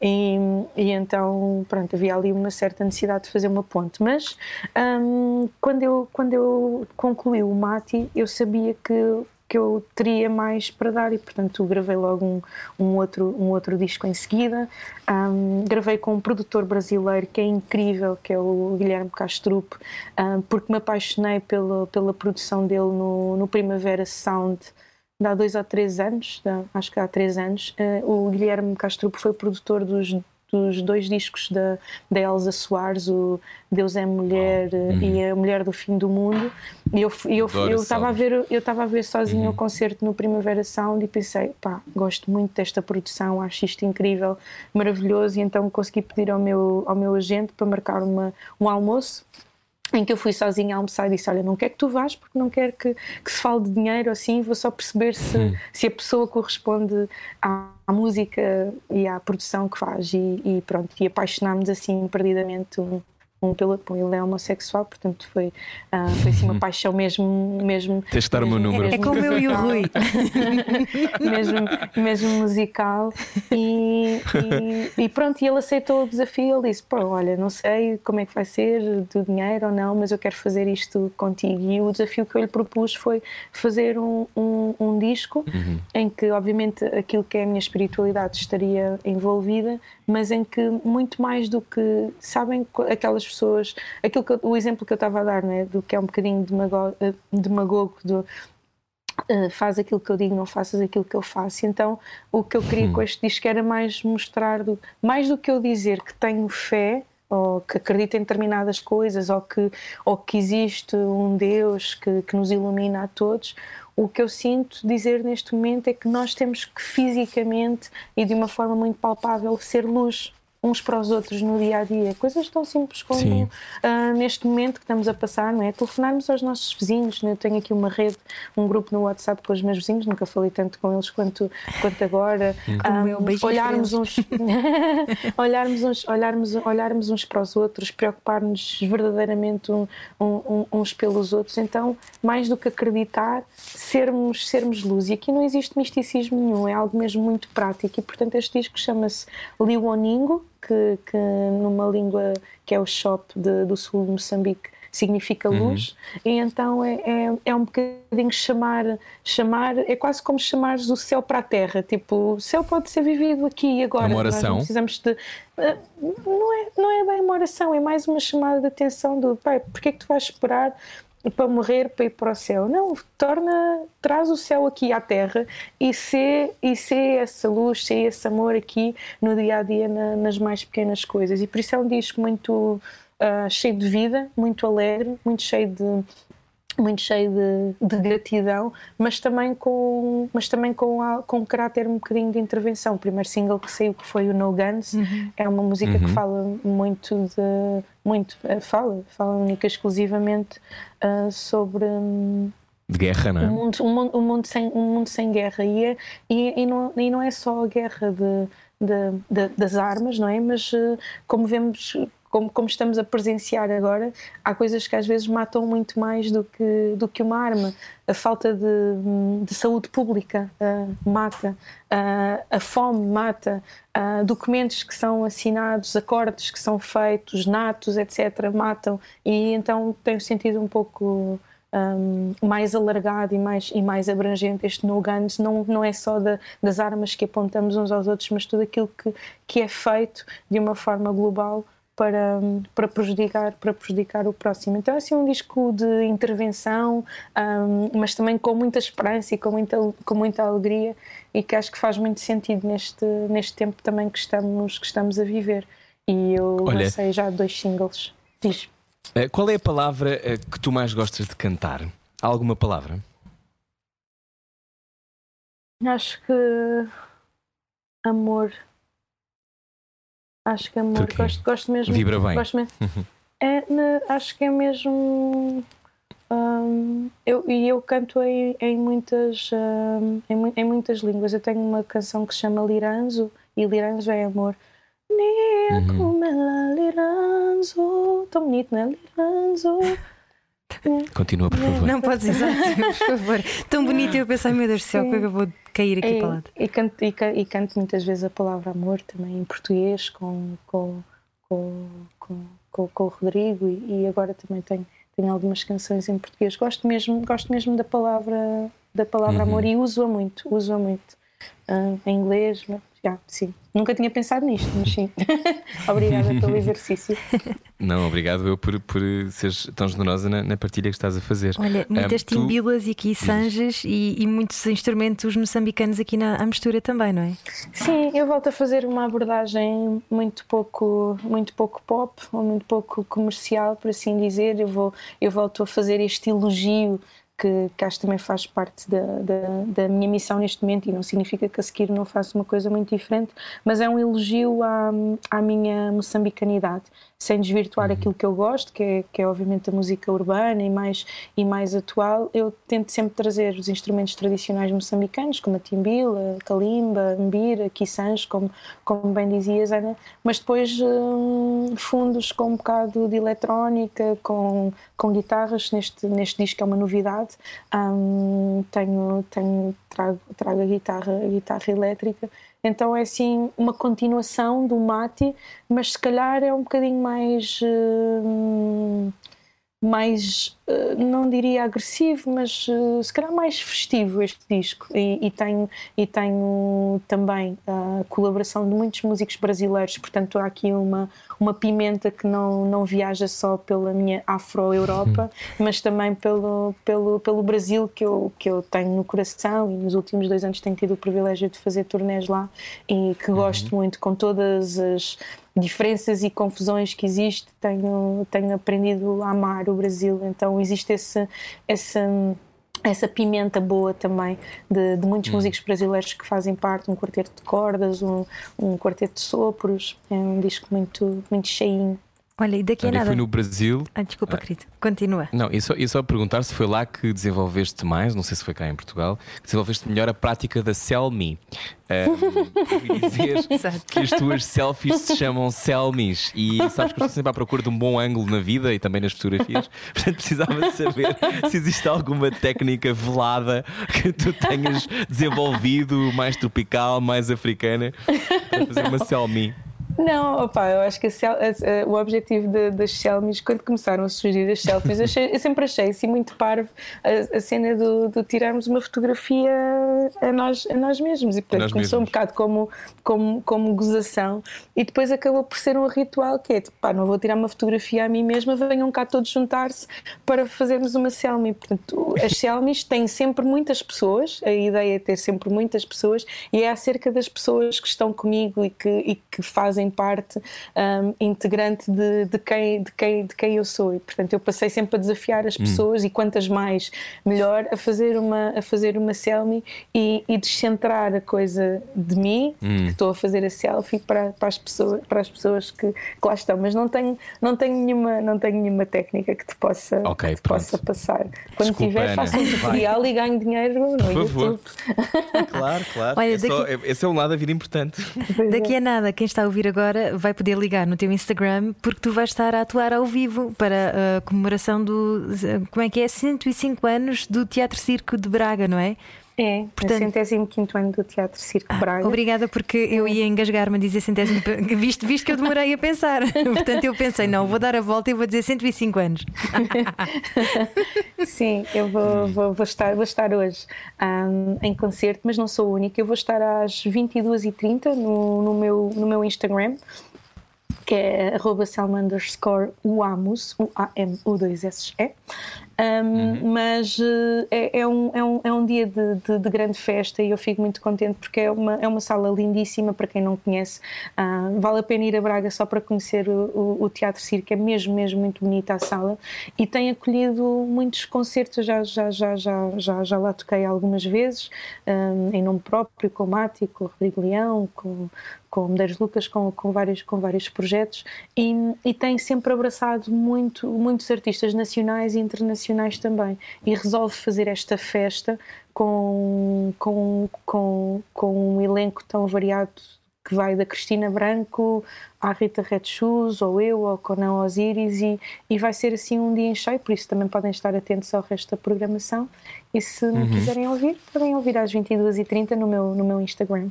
E, e então pronto havia ali uma certa necessidade de fazer uma ponte. Mas um, quando eu quando eu concluí o Mati eu sabia que que eu teria mais para dar e portanto gravei logo um, um outro um outro disco em seguida. Um, gravei com um produtor brasileiro que é incrível que é o Guilherme Castrup um, porque me apaixonei pela, pela produção dele no, no Primavera Sound há dois ou três anos acho que há três anos Uh, o Guilherme Castrup foi produtor dos dos dois discos da, da Elsa Soares, o Deus é Mulher uh, e a Mulher do Fim do Mundo. E eu estava a ver eu estava a ver sozinho o concerto no Primavera Sound e pensei, pá, gosto muito desta produção, acho isto incrível, maravilhoso, e então consegui pedir ao meu, ao meu agente para marcar uma, um almoço em que eu fui sozinha almoçar e disse, olha, não quero que tu vás porque não quero que, que se fale de dinheiro assim, vou só perceber se, se a pessoa corresponde à, à música e à produção que faz. E, e pronto, e apaixonámos assim perdidamente um, um pelo pô, ele é homossexual, portanto foi, ah, foi assim uma paixão mesmo mesmo Tens de dar o meu número. É como eu e o Rui. mesmo, mesmo musical e, e, e pronto, e ele aceitou o desafio, ele disse, pô, olha, não sei como é que vai ser, do dinheiro ou não, mas eu quero fazer isto contigo e o desafio que eu lhe propus foi fazer um, um, um disco em que obviamente aquilo que é a minha espiritualidade estaria envolvida, mas em que muito mais do que, sabem, aquelas pessoas, aquilo que eu- o exemplo que eu estava a dar, né, do que é um bocadinho demago- eh, demagogo, do, uh, faz aquilo que eu digo, não faças aquilo que eu faço. Então, o que eu queria com este disco era mais mostrar, do, mais do que eu dizer que tenho fé, ou que acredito em determinadas coisas, ou que, ou que existe um Deus que, que nos ilumina a todos. O que eu sinto dizer neste momento é que nós temos que fisicamente e de uma forma muito palpável ser luz uns para os outros no dia a dia. Coisas tão simples como Sim. ah, neste momento que estamos a passar, não é? Telefonarmos aos nossos vizinhos. né? Eu tenho aqui uma rede, um grupo no WhatsApp com os meus vizinhos, nunca falei tanto com eles quanto, quanto agora. Como eu, beijinhos olharmos uns, olharmos uns, olharmos, olharmos uns para os outros, preocupar-nos verdadeiramente um- um- um- uns pelos outros. Então, mais do que acreditar, sermos, sermos luz. E aqui não existe misticismo nenhum, é algo mesmo muito prático. E portanto, este disco chama-se Liwoningo, que, que numa língua que é o shop do sul de Moçambique significa luz, e então é, é, é um bocadinho chamar, chamar, é quase como chamares o céu para a terra, tipo, o céu pode ser vivido aqui e agora, É uma oração? não precisamos de. Ah, Não é, não é bem uma oração, é mais uma chamada de atenção do pai, porque é que tu vais esperar para morrer para ir para o céu? Não, torna, traz o céu aqui à terra e ser, e ser essa luz, ser esse amor aqui no dia a dia, na- nas mais pequenas coisas. E por isso é um disco muito ah, cheio de vida, muito alegre, muito cheio de muito cheio de, de gratidão, mas também com, mas também com, a- com um caráter um bocadinho de intervenção. O primeiro single que saiu que foi o No Guns é uma música que fala muito de muito eh, fala fala única e exclusivamente ah, sobre hum, De guerra, não um é? mundo, um mundo, um mundo sem, um mundo sem guerra e, é- e, e, não, e não é só a guerra de, de- de- das armas, não é? Mas eh, como vemos como, como estamos a presenciar agora, há coisas que às vezes matam muito mais do que, do que uma arma. A falta de, de saúde pública uh, mata, uh, a fome mata, uh, documentos que são assinados, acordos que são feitos, natos, etc., matam. E então tenho sentido um pouco um, mais alargado e mais, e mais abrangente este no guns não, não é só da, das armas que apontamos uns aos outros, mas tudo aquilo que, que é feito de uma forma global para, para, prejudicar, para prejudicar o próximo. Então é assim um disco de intervenção, um, mas também com muita esperança e com muita, com muita alegria e que acho que faz muito sentido neste, neste tempo também que estamos, que estamos a viver. E eu Olha, lancei já dois singles. Diz. Eh, qual é a palavra eh, que tu mais gostas de cantar? Há alguma palavra? Acho que amor. Acho que amor. Gosto, gosto mesmo. Vibra bem. Gosto mesmo. é, ne, acho que é mesmo. Um, eu, e eu canto em, em muitas, um, em, em, muitas línguas. Eu tenho uma canção que se chama Liranzo e Liranzo é amor. Uhum. Liranzo. Tão bonito, não é? Liranzo. Continua, por favor. Não podes dizer, por favor. Tão bonito eu pensei, meu Deus do céu, que eu vou cair aqui e, para lado. E canto, e, e canto muitas vezes a palavra amor também em português com, com, com, com, com, com o Rodrigo e, e, agora também tenho, tenho algumas canções em português. Gosto mesmo, gosto mesmo da palavra, da palavra uhum. amor e uso-a muito, uso-a muito. Uh, em inglês, já, sim. Nunca tinha pensado nisto, mas sim. Obrigada pelo exercício. Não, obrigado eu por, por seres tão generosa na, na, partilha que estás a fazer. Olha, muitas um, timbilas tu... e aqui sanjas e, e, muitos instrumentos moçambicanos aqui na à mistura também, não é? Sim, eu volto a fazer uma abordagem muito pouco, muito pouco pop, ou muito pouco comercial, por assim dizer. Eu, vou, eu volto a fazer este elogio que, que acho que também faz parte da, da, da, minha missão neste momento e não significa que a seguir não faça uma coisa muito diferente, mas é um elogio à, à minha moçambicanidade sem desvirtuar uhum. aquilo que eu gosto, que é, que é obviamente a música urbana e mais, e mais atual, eu tento sempre trazer os instrumentos tradicionais moçambicanos, como a timbila, a kalimba, a mbira, quiçãs, como, como bem dizias, Ana, mas depois hum, fundos com um bocado de eletrónica, com, com guitarras, neste, neste disco é uma novidade, hum, tenho, tenho, trago, trago a guitarra, a guitarra elétrica então é assim uma continuação do Mati, mas se calhar é um bocadinho mais. Uh, mais, uh, não diria agressivo, mas uh, se calhar mais festivo este disco. E, e, tenho, e tenho também a colaboração de muitos músicos brasileiros, portanto há aqui uma, uma pimenta que não, não viaja só pela minha Afro-Europa, mas também pelo, pelo, pelo Brasil que eu, que eu tenho no coração e nos últimos dois anos tenho tido o privilégio de fazer turnés lá e que gosto uhum. muito com todas as diferenças e confusões que existe, tenho, tenho aprendido a amar o Brasil. Então existe esse, essa essa pimenta boa também de, de muitos hum. músicos brasileiros que fazem parte, um quarteto de cordas, um, um quarteto de sopros, é um disco muito, muito cheinho. Olha, e daqui a nada. Foi no Brasil. Ah, desculpa, ah, querido. Continua. Não, e só, e só perguntar se foi lá que desenvolveste mais, não sei se foi cá em Portugal, que desenvolveste melhor a prática da Selmi. Um, dizer que as tuas selfies se chamam Selmies e sabes que eu estou sempre à procura de um bom ângulo na vida e também nas fotografias. Portanto, precisava saber se existe alguma técnica velada que tu tenhas desenvolvido, mais tropical, mais africana, para fazer uma Selmi. Não, opa, eu acho que a, a, a, o objetivo das selfies, quando começaram a surgir as selfies, eu, achei, eu sempre achei assim muito parvo a, cena do, do, tirarmos uma fotografia a nós, a nós mesmos. E portanto começou mesmos. um bocado como, como, como gozação e depois acabou por ser um ritual que é tipo, pá, não vou tirar uma fotografia a mim mesma, venham cá todos juntar-se para fazermos uma selfie. Portanto, as selfies têm sempre muitas pessoas, a ideia é ter sempre muitas pessoas e é acerca das pessoas que estão comigo e que, e que fazem parte um, integrante de, de, quem, de, quem, de quem eu sou. E, portanto, eu passei sempre a desafiar as hum. pessoas hum. e quantas mais, melhor, a fazer uma, a fazer uma selfie e, e descentrar a coisa de mim, hum. que estou a fazer a selfie, para, para, as, pessoas, para as pessoas que, que lá estão. Mas não tenho, não tenho, nenhuma, não tenho nenhuma técnica que te possa, okay, que te possa passar. Quando Desculpa, tiver, faço um tutorial e ganho dinheiro no Por YouTube. claro, claro. Olha, é daqui... só, esse é um lado da vida importante. Daqui a nada, quem está a ouvir agora vai poder ligar no teu Instagram porque tu vais estar a atuar ao vivo para a comemoração do. Como é que é? 105 anos do Teatro Circo de Braga, não é? É, Portanto, o centésimo quinto ano do Teatro Circo ah, Braga. Obrigada, porque eu ia engasgar-me a dizer centésimo, visto, visto que eu demorei a pensar. Portanto, eu pensei, não, vou dar a volta e vou dizer 105 anos. Sim, eu vou, vou, vou, estar, vou estar hoje um, em concerto, mas não sou a única. Eu vou estar às 22h30 no, no, meu, no meu Instagram que é arroba selma underscore uamus, U-A-M-U-2-S-E. Um, uhum. Mas uh, é, é, um, é, um, é um dia de, de, de, grande festa e eu fico muito contente porque é uma, é uma sala lindíssima para quem não conhece. Uh, vale a pena ir a Braga só para conhecer o, o, o, Teatro Circo, é mesmo, mesmo muito bonita a sala e tem acolhido muitos concertos. Já, já, já, já, já, já lá toquei algumas vezes, um, em nome próprio, com o Mati, com o Rodrigo Leão, com, com Medeiros Lucas, com, com, vários, com vários projetos e, e tem sempre abraçado muito, muitos artistas nacionais e internacionais também e resolve fazer esta festa com, com, com, com um elenco tão variado que vai da Cristina Branco à Rita Red Shoes, ou eu, ou Conan Osiris, e, e vai ser assim um dia em cheio, por isso também podem estar atentos ao resto da programação. E se não uhum. quiserem ouvir, podem ouvir às 22h30 no meu, no meu Instagram.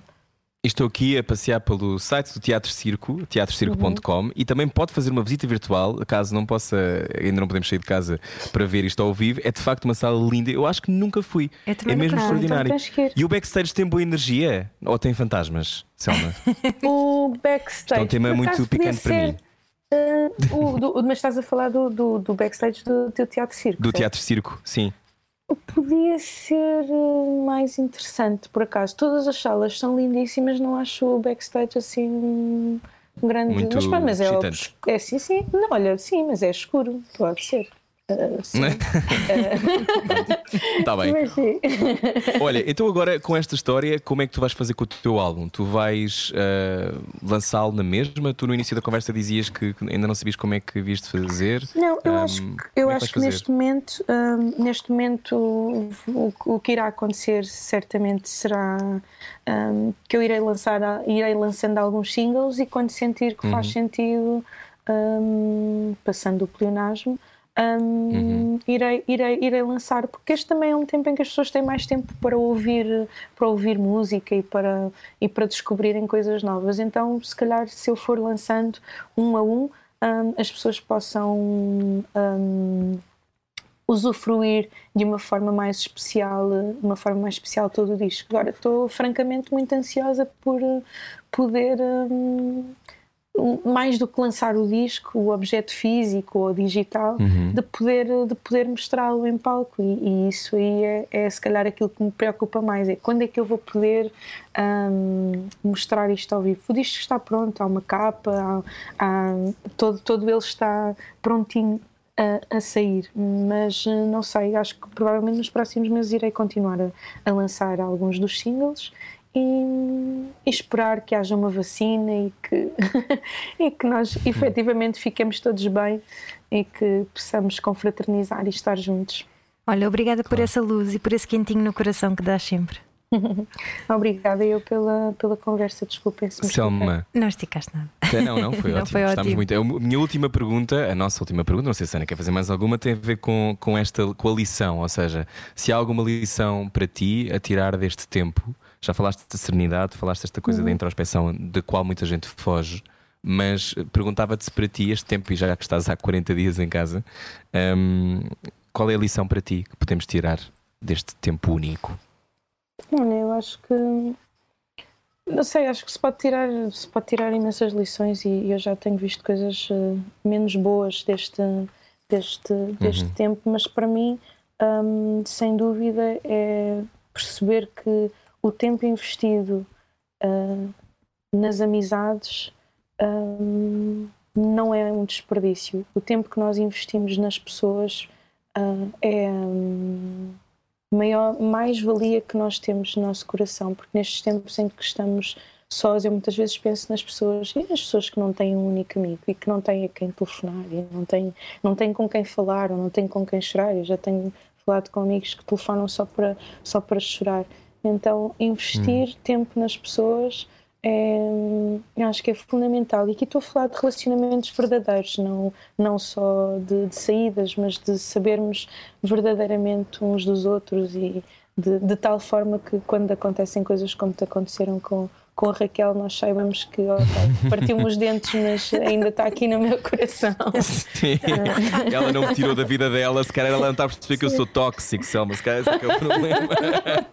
Estou aqui a passear pelo site do Teatro Circo, teatrocirco.com, uhum. e também pode fazer uma visita virtual, caso não possa, ainda não podemos sair de casa para ver isto ao vivo. É de facto uma sala linda. Eu acho que nunca fui. É, é mesmo extraordinário. Então, e o backstage tem boa energia? Ou tem fantasmas, Selma? o backstage. É um tema muito picante para mim. Uh, o, do, mas estás a falar do, do, do backstage do, do Teatro Circo? Do Teatro Circo, sim. Podia ser eh, mais interessante, por acaso. Todas as salas são lindíssimas, não acho o backstage assim grande. Muito mas, pá, mas é, é sim, sim. Não, olha, sim, mas é escuro, pode ser. Está bem. Olha, então agora com esta história, como é que tu vais fazer com o teu álbum? Tu vais uh, lançá-lo na mesma? Tu no início da conversa dizias que ainda não sabias como é que havias de fazer. Não, eu um, acho que, eu é que acho que neste momento, um, neste momento o, o, que irá acontecer certamente será um, que eu irei lançar, irei lançando alguns singles e quando sentir que uhum. faz sentido, passando o pleonasmo um, uhum. irei, irei, irei lançar, porque este também é um tempo em que as pessoas têm mais tempo para ouvir, para ouvir música e para, e para descobrirem coisas novas. Então, se calhar, se eu for lançando um a um, um as pessoas possam usufruir de uma forma mais especial, uma forma mais especial todo o disco. Agora, estou francamente muito ansiosa por poder mais do que lançar o disco, o objeto físico ou digital, uhum. de poder, de poder mostrá-lo em palco. E, e isso aí é, é, se calhar aquilo que me preocupa mais: é quando é que eu vou poder um, mostrar isto ao vivo? O disco está pronto, há uma capa, há, há, todo, todo ele está prontinho. A, a, sair, mas eh, não sei, acho que provavelmente nos próximos meses irei continuar a, a lançar alguns dos singles e, e, esperar que haja uma vacina e que, e que nós efetivamente fiquemos todos bem e que possamos confraternizar e estar juntos. Olha, obrigada por essa luz e por esse quentinho no coração que dás sempre. Obrigada eu pela, pela conversa, desculpem se me Selma. Não esticaste nada. Não, não, foi não ótimo. Foi ótimo. muito. A minha última pergunta, a nossa última pergunta, não sei se a Ana quer fazer mais alguma, tem a ver com, com esta com a lição. Ou seja, se há alguma lição para ti a tirar deste tempo já falaste de serenidade, falaste desta coisa uhum. da introspeção de qual muita gente foge, mas perguntava-te se para ti este tempo, e já que estás há 40 dias em casa, um, qual é a lição para ti que podemos tirar deste tempo único? Olha, eu acho que não sei, acho que se pode tirar, se pode tirar imensas lições e eu já tenho visto coisas uh, menos boas deste, deste, deste uhum. tempo, mas para mim, um, sem dúvida, é perceber que o tempo investido uh, nas amizades um, não é um desperdício. O tempo que nós investimos nas pessoas uh, é um, maior mais valia que nós temos no nosso coração, porque nestes tempos em que estamos sós, eu muitas vezes penso nas pessoas e nas pessoas que não têm um único amigo e que não têm a quem telefonar e não têm, não têm com quem falar ou não têm com quem chorar. Eu já tenho falado com amigos que telefonam só para, só para chorar. Então, investir hum. tempo nas pessoas é, acho que é fundamental. E aqui estou a falar de relacionamentos verdadeiros, não, não só de, de saídas, mas de sabermos verdadeiramente uns dos outros e de, de tal forma que quando acontecem coisas como te aconteceram com, com a Raquel, nós saibamos que okay, partiu-me os dentes, mas ainda está aqui no meu coração. Sim. ela não me tirou da vida dela, se calhar ela não está a perceber que eu sou tóxico, Selma. Se calhar esse é que é o problema.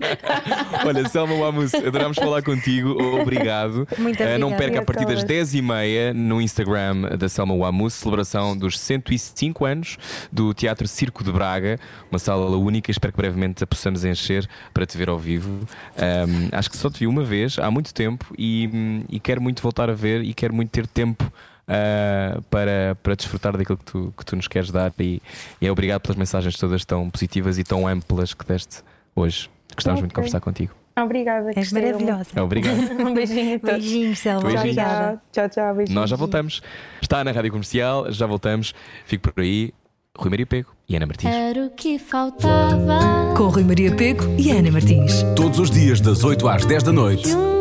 Olha, Selma Wamus, adorámos falar contigo. Obrigado. Muito não obrigada. perca a partir das Obrigada. 10h30 no Instagram da Selma Wamus, celebração dos 105 anos do Teatro Circo de Braga, uma sala única. Espero que brevemente a possamos encher para te ver ao vivo. Um, acho que só te vi uma vez há muito tempo e, hum, e quero muito voltar a ver e quero muito ter tempo. uh, para, para desfrutar daquilo que tu, que tu nos queres dar e, e é obrigado pelas mensagens todas tão positivas e tão amplas que deste hoje. Gostávamos muito de conversar contigo. Obrigada. És gostei muito. maravilhosa. Obrigado. Um beijinho a todos. Beijinhos, Selma. Obrigada. Tchau, tchau, tchau. Beijinhos. Nós já voltamos. Está na Rádio Comercial, já voltamos. Fico por aí. Rui Maria Pego e Ana Martins. Era o que faltava. Com Rui Maria Pego e Ana Martins. Todos os dias, das 8 às 10 da noite, e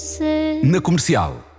você. na comercial.